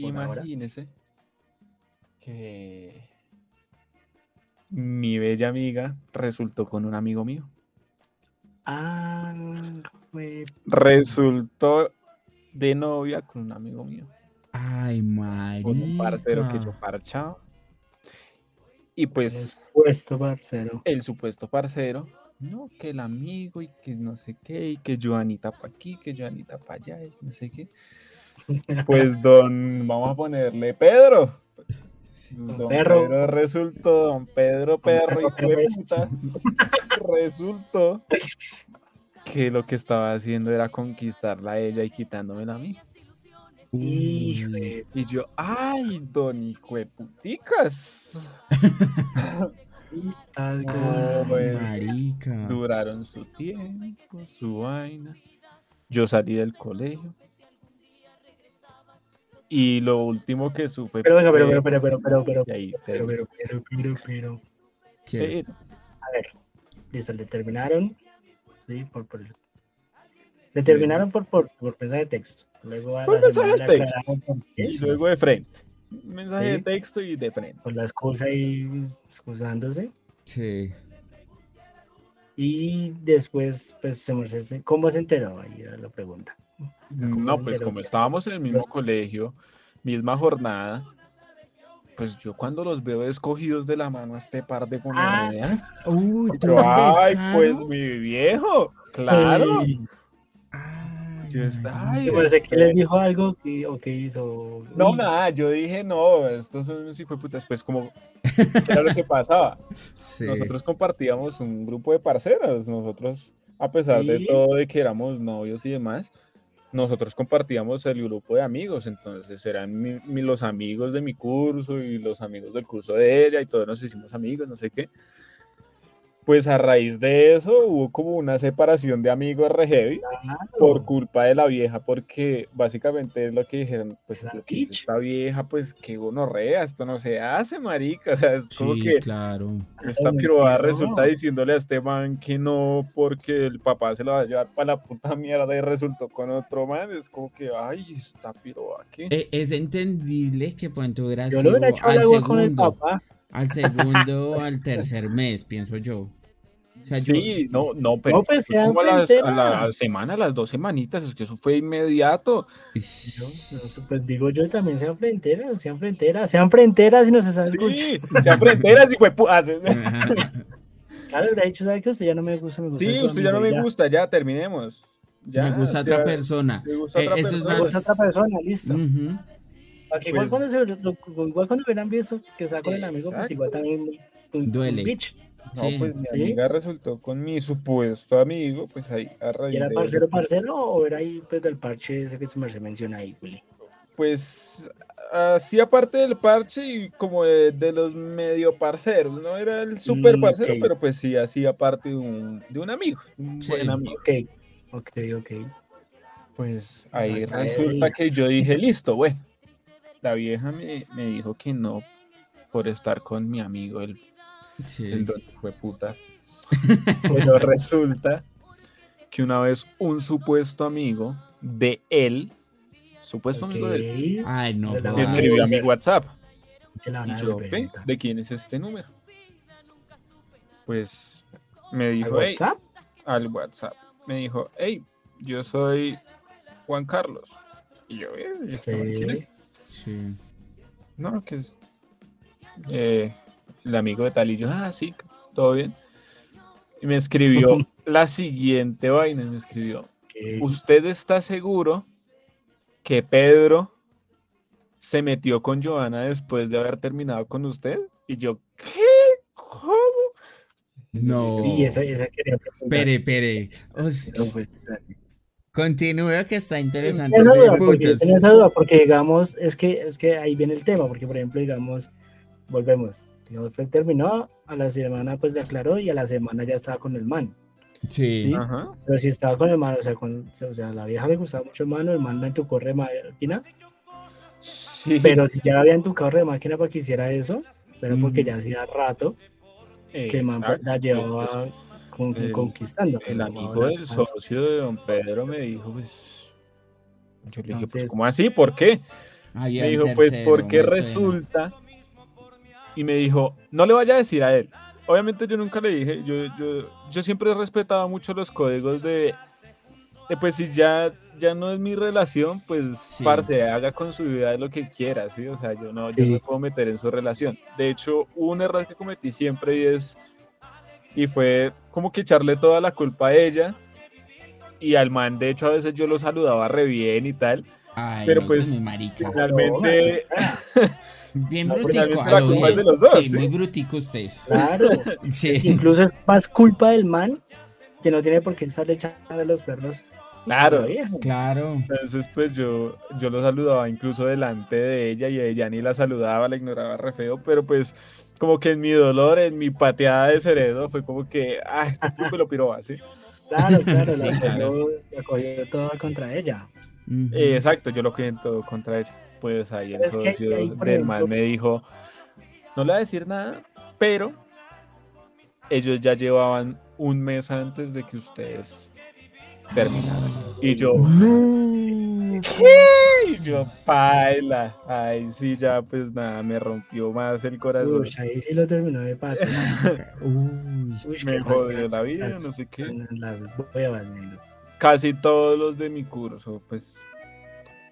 por ahora. imagínense que mi bella amiga resultó con un amigo mío. Ah, fue Resultó de novia con un amigo mío. Ay, marica. con un parcero que yo parchaba. Y pues puesto, parcero. el supuesto parcero, no, que el amigo y que no sé qué, y que Joanita para aquí, que Joanita para allá, y no sé qué. Pues don, vamos a ponerle Pedro. Don. Pedro resultó, don Pedro Perro y Perro, pues. puta, resultó que lo que estaba haciendo era conquistarla a ella y quitándomela a mí. Híjole, Y yo, ay, don hijo de puticas. algo- Ay, pues, marica. Duraron su tiempo, su vaina. Yo salí del colegio. Y lo último que supe. Pero venga, pero, fue- pero, pero, pero, pero, pero, ahí pero, pero, pero, pero, pero. A ver, listo, le terminaron. Sí, por, por le terminaron por, por, por mensaje de texto. Luego a Por la semana texto. Y luego de frente. Mensaje de texto y de frente. por la excusa y excusándose. Sí. Y después, pues, se me ¿cómo se enteró? Ahí era la pregunta. ¿Cómo No, pues como estábamos en el mismo Los- colegio, misma jornada, pues yo cuando los veo escogidos de la mano a este par de Ah, gonorreas, Uy, yo, ay, pues mi viejo, claro. Ay, Yo estaba- ay, pensé que les dijo algo que, o que hizo. No, Uy, nada, yo dije, no, estos son unos hijueputas, pues como, ¿qué era lo que pasaba? Sí. Nosotros compartíamos un grupo de parceros, nosotros, a pesar de Sí. todo, de que éramos novios y demás, nosotros compartíamos el grupo de amigos, entonces eran mi- mi- los amigos de mi curso y los amigos del curso de ella y todos nos hicimos amigos, no sé qué. Pues a raíz de eso hubo como una separación de amigos re heavy por culpa de la vieja, porque básicamente es lo que dijeron, pues La lo que hizo esta vieja, pues que gonorrea, esto no se hace, marica, o sea, es como Sí, que claro. esta pirobada mentira, resulta no. diciéndole a este man que no, porque el papá se lo va a llevar para la puta mierda y resultó con otro man, es como que, ay, esta pirobada, ¿qué? E- Es entendible que pues tú hubieras Yo lo hubiera hecho al algo con el papá. Al segundo o al tercer mes, pienso yo. O sea, yo- Sí, no, no, pero No, pues, como a, las, a la semana, a las dos semanitas, es que eso fue inmediato. Yo, no sé, pues digo yo también sean fronteras, sean fronteras, sean fronteras y nos están Sí, escuchando. sean fronteras y fue pu- ah, sí, Claro, hubiera dicho, ¿sabe que usted ya no me gusta? Me gusta Sí, usted ya no me gusta, ya terminemos. Ya, me gusta otra sea, persona. me gusta Eh, otra eso es persona. Me gusta otra persona, listo. Ujú. Igual, Pues- cuando se, lo- igual cuando hubieran visto que estaba con el amigo, pues igual también Duele. bitch. No, Sí. pues mi Sí. amiga resultó con mi supuesto amigo, pues ahí a raíz ¿Y era de parcero, eso, parcero o era ahí pues del parche ese que su merced menciona ahí, Willy? Pues así aparte del parche y como de, de los medio parceros, no era el super Mm, parcero, pero pues sí así aparte de un, de un amigo, un Sí. buen amigo. Ok, ok, ok. Pues ahí Hasta resulta ahí. que yo dije, listo, bueno. La vieja me, me dijo que no por estar con mi amigo, el, Sí. el don fue puta. Pero resulta que una vez un supuesto amigo de él, supuesto amigo de él, Ay, no. Me escribió a mi. WhatsApp. se la van Y yo, devolver "Ve, ahorita. ¿de quién es este número? Pues me ¿Al dijo, hey, WhatsApp? al WhatsApp. Me dijo, hey, yo soy Juan Carlos. Y yo, "Eh, ¿y este man quién Sí. es? Sí. No, que es eh, el amigo de tal. Y yo, ah, sí, todo bien. Y me escribió la siguiente vaina. Me escribió. ¿usted está seguro que Pedro se metió con Joana después de haber terminado con usted? Y yo, ¿qué? ¿Cómo? No. Y esa, esa quería. Pere, pere. O sea, No, continúe que está interesante. Tengo esa duda, porque, esa duda, porque digamos, es que, es que ahí viene el tema, porque por ejemplo, digamos, volvemos, fue terminó, a la semana pues le aclaró y a la semana ya estaba con el man, Sí. Sí. Ajá. pero si estaba con el man, o sea, con, o sea, la vieja le gustaba mucho el man, el man en tu corre de máquina, Sí. pero si ya había en tu corre de máquina para que hiciera eso, pero porque Ujú. ya hacía rato Eh, que el man la llevaba pues, con- el- conquistando. El amigo del socio de don Pedro me dijo, pues. Yo le dije, pues, Entonces- ¿cómo así? ¿Por qué? Ahí Me dijo, pues, tercero, porque me suena. resulta. Y me dijo, no le vaya a decir a él. Obviamente yo nunca le dije, yo, yo, yo siempre he respetado mucho los códigos de, de, pues si ya, ya no es mi relación, pues Sí. parce, haga con su vida lo que quiera, ¿sí? O sea, yo no, yo Sí. no me puedo meter en su relación. De hecho, un error que cometí siempre y es, y fue como que echarle toda la culpa a ella. Y al man, de hecho, a veces yo lo saludaba re bien y tal. Ay, pero no, pues. Finalmente, Bien no, brutico. la culpa es de los dos, Sí, ¿sí? muy brutico usted. Claro, Sí. incluso es más culpa del man que no tiene por qué estarle echando a los perros. claro. Claro. Entonces, pues yo, yo lo saludaba incluso delante de ella y ella ni la saludaba, la ignoraba re feo, pero pues como que en mi dolor, en mi pateada de cerebro, fue como que, ay, me lo piró así. Claro, claro, Sí, la, claro. cogió- la cogió toda contra ella. Eh, exacto, yo lo en todo contra ella. Pues ahí el que socio ahí, del ejemplo- me dijo, no le voy a decir nada, pero ellos ya llevaban un mes antes de que ustedes terminaran. Y yo, ¿qué? Y yo, paila. Ay, sí, ya pues nada, me rompió más el corazón. Uy, ahí sí lo terminó de patear. Uy. Uy, me jodió la vida, no sé qué. Las huevas. Casi todos los de mi curso, pues,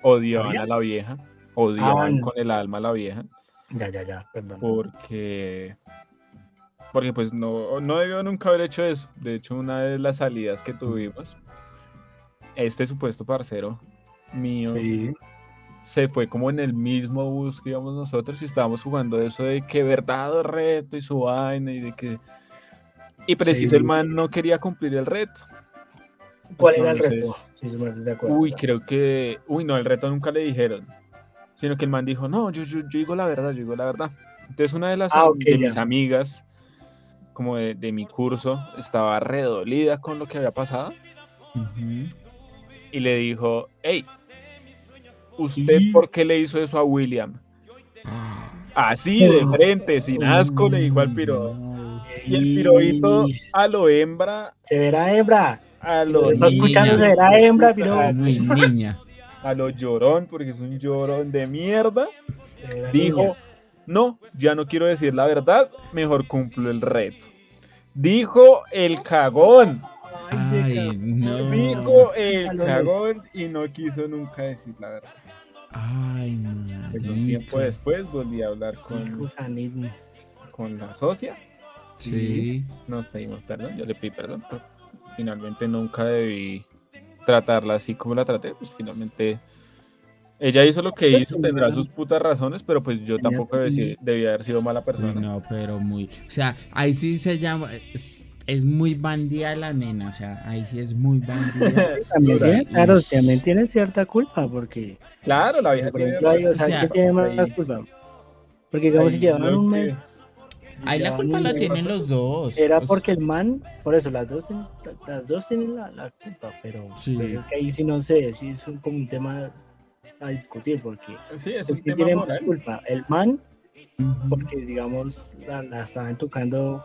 odiaban ¿Sabía? a la vieja. Odiaban Ah, con el alma a la vieja. Ya, ya, ya, perdón. Porque. Porque pues no, no debió nunca haber hecho eso. De hecho, una de las salidas que tuvimos, este supuesto parcero mío Sí, se fue como en el mismo bus que íbamos nosotros y estábamos jugando eso de que verdad reto y su vaina y de que. Y preciso, Sí. el man no quería cumplir el reto. ¿Cuál era el reto? Sí, de acuerdo. Uy, creo que. Uy, no, el reto nunca le dijeron. Sino que el man dijo, no, yo, yo, yo digo la verdad, yo digo la verdad. Entonces una de las Ah, de ya. mis amigas como de, de mi curso, estaba redolida con lo que había pasado y le dijo, hey, ¿usted Sí. por qué le hizo eso a William? Así de frente, sin asco, le dijo al piro. No. Y el piroito a lo hembra, Se verá hembra. a Si lo, nos está escuchando, se verá hembra, piro. Muy niña. a lo llorón, porque es un llorón de mierda. Dijo, niña. no, ya no quiero decir la verdad, mejor cumplo el reto. Dijo el cagón, Ay, se Ay, cagó. no. dijo el cagón y no quiso nunca decir la verdad. Ay, Pues un tiempo después volví a hablar con, con la socia, Sí. nos pedimos perdón, yo le pedí perdón, pero finalmente nunca debí tratarla así como la traté, pues finalmente ella hizo lo que hizo, tendrá sus putas razones, pero pues yo tampoco debí, debí haber sido mala persona. no, pero muy. O sea, ahí sí se llama. Es, es muy bandida la nena. O sea, ahí sí es muy bandida. También O sea, tiene, claro, y- también tiene cierta culpa, porque, Claro, la vieja por tiene ejemplo, ahí, o o sea, sea, ¿quién tiene más ahí- culpa? Porque, digamos, si llevaban un mes. si Ahí la culpa la tienen los dos. Era O sea, porque el man, por eso las dos, tienen- las dos tienen la, la culpa, pero Sí. pues es que ahí sí no sé, sí es un- como un tema a discutir, porque Sí, es, que tema tiene más culpa el man, porque digamos la, la estaban tocando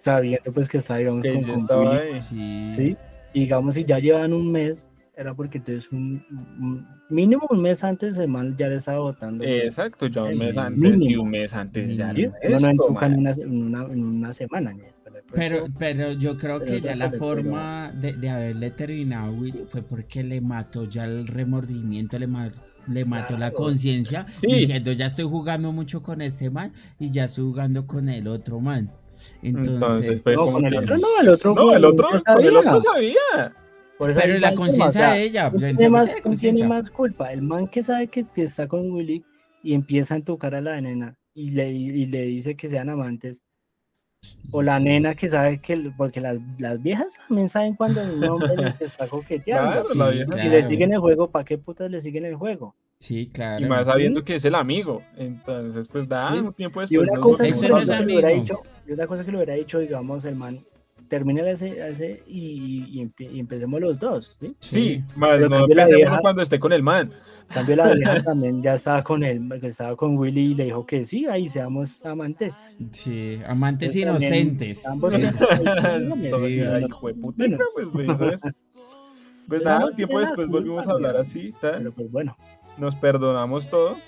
sabiendo pues que estaba digamos Que con, estaba ahí. Sí. ¿sí? Y digamos si ya llevan un mes, era porque entonces un, un- mínimo un mes antes el man ya le estaba votando. pues, Exacto, ya un mes antes mínimo. y un mes antes ya. ¿sí? no no esto, empuja en man. una, en una, en una semana. ¿no? Pero, Pero, yo creo pero que ya la forma de, de haberle terminado a Willy fue porque le mató ya el remordimiento, le, ma- le mató la conciencia, Sí. diciendo ya estoy jugando mucho con este man y ya estoy jugando con el otro man. Entonces, Entonces, fue no, con el otro no, el otro, No, el otro, con el sabía. otro sabía. Por eso pero la conciencia o sea, de ella, ¿quién en tiene, más, culpa? El man que sabe que, que está con Willy y empieza a tocar a la nena y le, y le dice que sean amantes. O la nena que sabe que, porque las, las viejas también saben cuando un hombre les está coqueteando. Claro, Sí, la vieja. si claro. le siguen el juego, ¿para qué putas le siguen el juego? Sí, claro. Y más sabiendo que es el amigo. Entonces, pues da Sí. un tiempo Y después. una nos cosa, a no que es amigo. dicho, y otra cosa que le hubiera dicho, digamos, el man, termina ese, ese y, y, y empecemos los dos, ¿sí? Sí, más Pero no vieja- cuando esté con el man. En cambio, la vieja también ya estaba con él, que estaba con Willy y le dijo que sí, ahí seamos amantes. Sí, amantes Entonces, inocentes. ambos- Sí. Pues. Pues nada, tiempo que después volvimos a hablar así, tal, Pero pues bueno, nos perdonamos todo.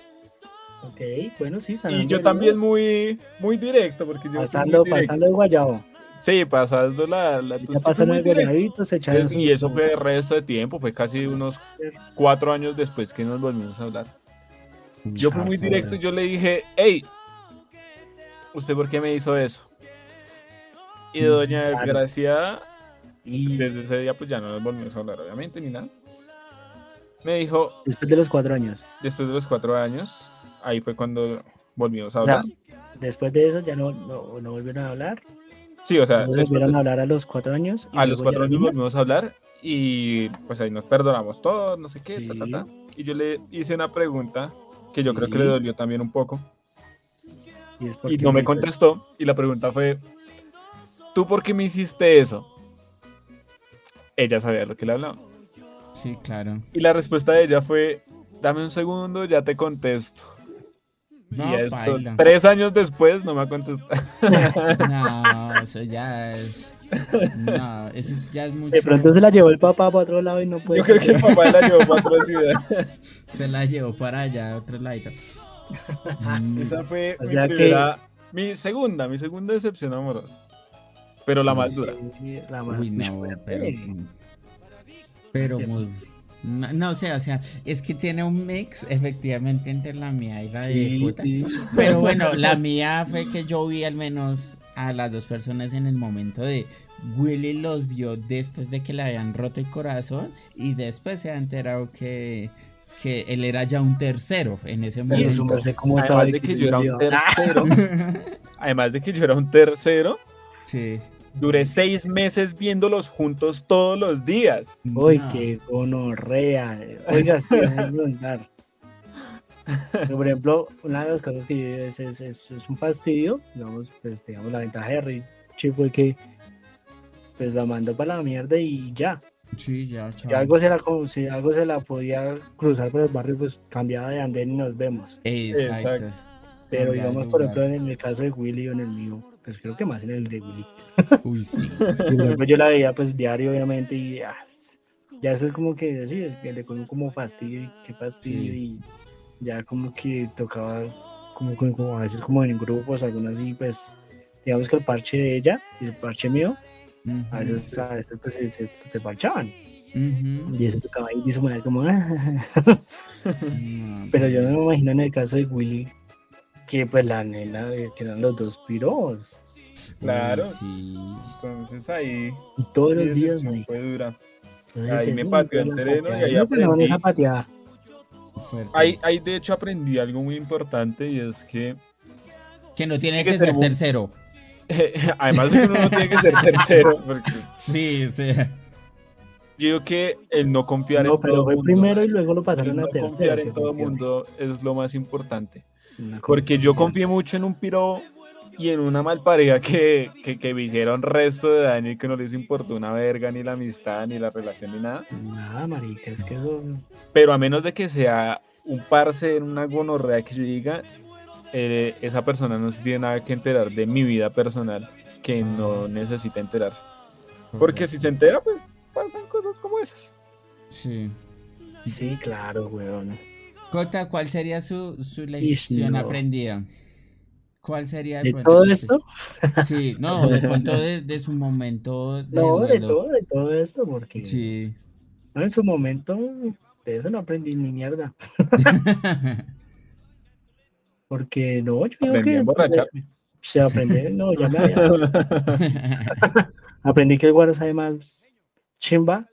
ok, bueno, sí, Y yo también muy, muy directo, porque yo pasando, pasando el guayabo. Sí, pasando la... la Ya pasó muy el guayabito, se echaron Y eso fue el resto de tiempo, fue casi unos cuatro años después que nos volvimos a hablar. Yo fui muy directo y yo le dije, hey, ¿usted por qué me hizo eso? Y doña Claro. desgraciada, Y desde ese día pues ya no nos volvimos a hablar, obviamente, ni nada. Me dijo, después de los cuatro años. después de los cuatro años, ahí fue cuando volvimos a O sea, hablar. después de eso ya no, no, no volvieron a hablar. Sí, o sea, volvieron de- a hablar a los cuatro años. a los cuatro años volvimos a hablar y pues ahí nos perdonamos todos, no sé qué, ta, ta, Sí. ta. Y yo le hice una pregunta que yo creo que Sí. le dolió también un poco. Y, es y no me contestó. Y la pregunta fue, ¿tú por qué me hiciste eso? Ella sabía lo que le hablaba. Sí, claro. Y la respuesta de ella fue, dame un segundo, ya te contesto. No, y esto, paila. tres años después, no me ha contestado. No, eso ya es. No, eso es- ya es mucho. De pronto se la llevó el papá para otro lado y no puede. Yo creo que el papá la llevó para otra ciudad. Se la llevó para allá, a otro lado. Mm, Esa fue O mi, sea que- primera- mi segunda, mi segunda decepción amorosa. Pero la más dura. Sí, la más Uy, no, pero. Pero muy. No, no, o sea, o sea, es que tiene un mix efectivamente entre la mía y la de Sí, Jota. sí. Pero bueno, la mía fue que yo vi al menos a las dos personas en el momento de Willy los vio después de que le habían roto el corazón y después se ha enterado que, que él era ya un tercero en ese Pero su momento. merced, ¿cómo Además sabe de que yo yo era un tercero. Además de que yo era un tercero. Sí. Duré seis meses viéndolos juntos todos los días. Uy, No. qué gonorrea. Oiga, sí, preguntar. Por ejemplo, una de las cosas que es, es, es, es un fastidio, digamos, pues digamos la ventaja de Richie fue que pues la mandó para la mierda y ya. Sí, ya, Si chao. algo se la, si algo se la podía cruzar por el barrio, pues cambiaba de andén y nos vemos. Exacto. Exacto. Pero digamos, por ejemplo, en el caso de Willy o en el mío, pues creo que más en el de Willy. Uy, sí. Y, ejemplo, yo la veía pues diario, obviamente, y ah, ya después como que sí, es que le cogió como fastidio, y qué fastidio, Sí. y ya como que tocaba, como, como, como a veces como en grupos, algunas así, pues, digamos que el parche de ella y el parche mío, a Ujú, veces, a veces pues se, se, se parchaban, ujú. y eso tocaba ahí disimular como, "Ah". Pero yo no me imagino en el caso de Willy, que pues la nena, que eran los dos piros, Claro. Sí. Entonces ahí y todos los días, marica. fue dura. Entonces, ahí me pateó el sereno y ahí No, pero no, aprendí. esa pateada. Ahí, ahí de hecho aprendí algo muy importante y es que Que no tiene que que ser ser tercero. además de que uno no tiene que ser tercero, porque Sí, sí. yo digo que el no confiar No, en pero todo fue mundo, primero y luego lo el pasaron no a tercero. confiar en todo fue mundo es lo más importante. Porque yo confié mucho en un piro y en una malpareja que, que, que me hicieron resto de daño y que no les importó una verga, ni la amistad, ni la relación, ni nada. Nada, marica, es que eso. Pero a menos de que sea un parce en una gonorrea que yo diga, eh, esa persona no se tiene nada que enterar de mi vida personal que no necesita enterarse. Porque si se entera, pues pasan cosas como esas. Sí. Sí, claro, weón. Cota, ¿cuál sería su, su lección no. aprendida? ¿Cuál sería ¿De pronto todo esto? Sí, no, de pronto de, de su momento de No, de todo, de todo esto, porque Sí. no, en su momento de eso no aprendí ni mierda. Porque no, yo a que emborracharme. se aprende, no, ya me había, aprendí que el guaro sabe más chimba,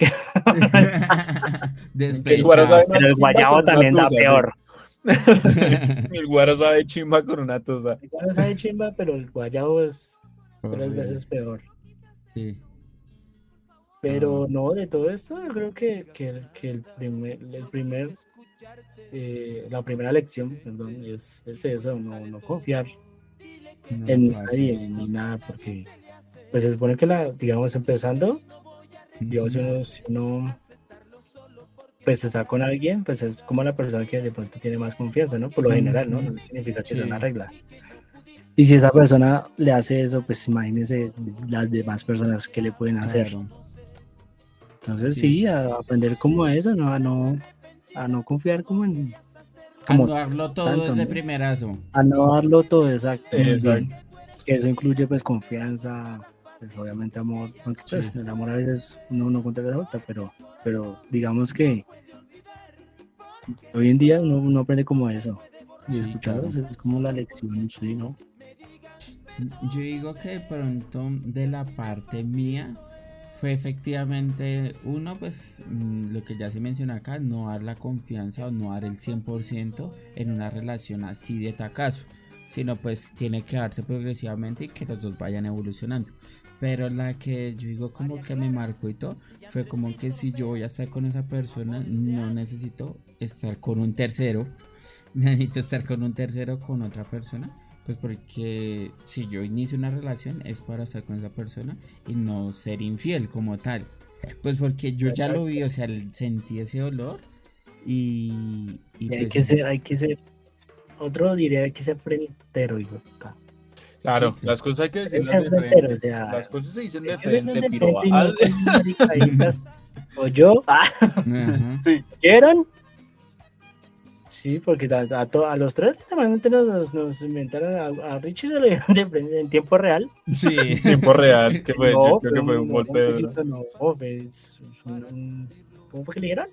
Despechado. guaro sabe más pero el guayabo también da peor. El guaro sabe chimba con una tusa. El guaro sabe chimba, pero el guayabo es tres Horrible. veces peor. Sí. Pero Ah. no, de todo esto, yo creo que, que, el- que el primer, el primer eh, la primera lección, perdón, es, es eso, no, no confiar No en nadie ni nada, porque pues se supone que la, digamos, empezando, digamos, si uno, si uno, pues está con alguien, pues es como la persona que de pronto tiene más confianza, ¿no? Por lo general, ¿no? No significa que sea Sí. una regla. Y si esa persona le hace eso, pues imagínese las demás personas que le pueden hacer. Claro. Entonces Sí. sí, a aprender como a eso, ¿no? A no, a no confiar como en... A no darlo todo tanto, de ¿no? primerazo. a no darlo todo exacto. Que eso incluye pues confianza, pues obviamente amor, aunque pues, Sí. el amor a veces uno no contra la otra, pero, pero digamos que hoy en día uno, uno aprende como eso. Y Sí, claro. es como la lección, sí, ¿no? Yo digo que de pronto de la parte mía fue efectivamente uno, pues mm, lo que ya se menciona acá, no dar la confianza o no dar el 100% en una relación así de tacazo, sino pues tiene que darse progresivamente y que los dos vayan evolucionando. Pero la que yo digo como que me marcó y todo, fue como que si yo voy a estar con esa persona, no necesito estar con un tercero, necesito estar con un tercero con otra persona pues porque si yo inicio una relación es para estar con esa persona y no ser infiel como tal. Pues porque yo ya lo vi, o sea, sentí ese olor y... hay pues, que ser, hay que ser, otro diría hay que ser frentero, hijo. Claro, Sí. las cosas hay que decirlas de frentero, o frente. sea, Las cosas se dicen de frente, de piro. frente y no con maricaditas. O yo, ah, ajá, Sí, ¿Vieron? Sí, porque a, a to- a los tres literalmente nos, nos, nos inventaron a, a Richie se lo dieron de frente en tiempo real. Sí. en tiempo real, que fue, yo creo que fue un no, golpe duro. besito, no, fue- es- es un- un- ¿Cómo fue que le dieron?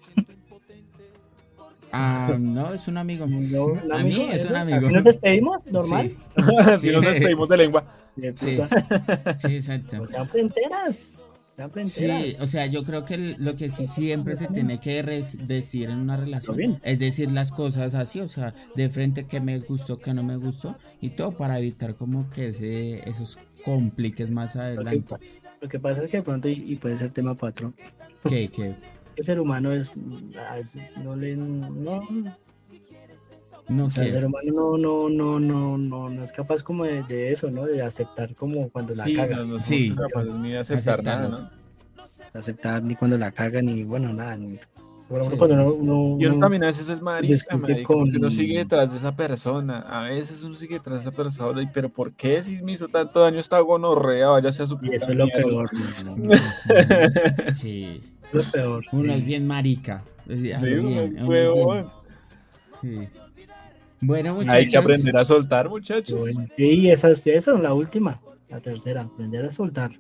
Ah, no, es un amigo. No, un A mí es un amigo. Así nos despedimos, normal. Sí, Así nos despedimos de lengua. De Sí. sí, exacto. Pues fronteras. Sean fronteras. Sí, o sea, yo creo que lo que sí siempre se tiene que decir en una relación es decir las cosas así, o sea, de frente que me gustó, que no me gustó y todo para evitar como que ese, esos compliques más lo, que, adelante. lo que pasa es que de pronto, y, y puede ser tema patrón, Que, que, el ser humano es, es- no le, no, No O sea, el ser humano no, no, no, no, no, no es capaz como de, de eso, ¿no? De aceptar como cuando la Sí, caga. no, no Sí. capaces ni de aceptar nada. ¿no? Aceptar ni cuando la caga, ni bueno, nada. Ni... Por Sí, cuando sí. uno, uno- Y uno también a veces es marica, marica, porque uno con- sigue detrás de esa persona. A veces uno sigue detrás de esa persona. Y, pero ¿por qué si me hizo tanto daño esta gonorrea? Váyase a su Y eso es lo peor. Sí. Lo peor. Uno sí. es bien marica. Sí, uno es huevón. Sí. Bueno, muchachos. Hay que aprender a soltar, muchachos. Sí, esa es, esa es la última. La tercera, aprender a soltar.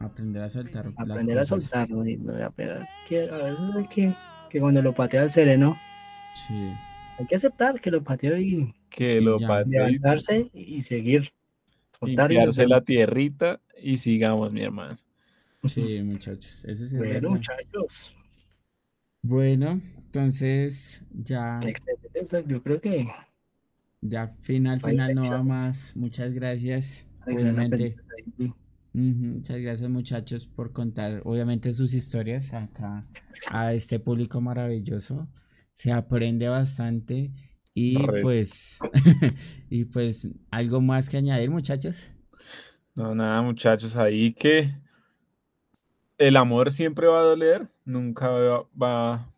Aprender a soltar. las Aprender a soltar. a pegar. Que a veces hay que, que cuando lo patea el sereno, Sí. hay que aceptar que lo pateó y Que lo Ya. patee, levantarse y seguir. Y la tierrita y sigamos, mi hermano. Sí, muchachos. Eso sí es Bueno, verdad. muchachos. Bueno, entonces ya, Excelente. Yo creo que ya final, final no va más. Muchas gracias. Obviamente. Muchas gracias muchachos por contar, obviamente, sus historias acá a este público maravilloso. Se aprende bastante y Re. pues, y pues algo más que añadir muchachos. No, nada, muchachos, ahí que el amor siempre va a doler, nunca va, va,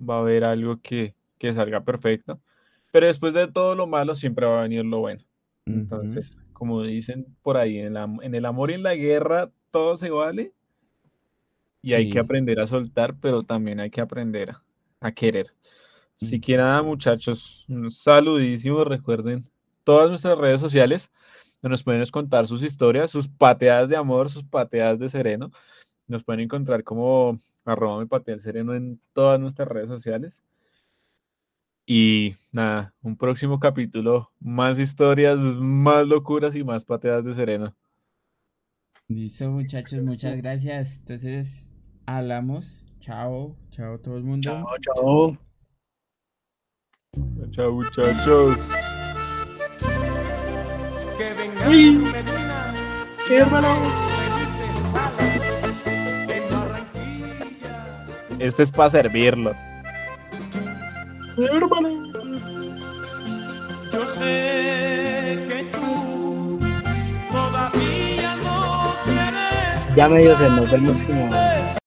va a haber algo que, que salga perfecto, pero después de todo lo malo siempre va a venir lo bueno. Entonces, como dicen por ahí, en el, am- en el amor y en la guerra todo se vale y hay que aprender a soltar, pero también hay que aprender a, a querer. Así Ujú. que nada, muchachos, un saludísimo. Recuerden todas nuestras redes sociales, donde nos pueden contar sus historias, sus pateadas de amor, sus pateadas de sereno. Nos pueden encontrar como arroba me patea el sereno en todas nuestras redes sociales. Y nada, un próximo capítulo, más historias, más locuras y más pateadas de sereno. Listo muchachos, muchas gracias. Entonces, hablamos. Chao, chao todo el mundo. Chao, chao. Chao, muchachos. Que venga Uy. Medina, Este es para servirlo. Yo sé que tú todavía no tienes Ya medio se nos vemos como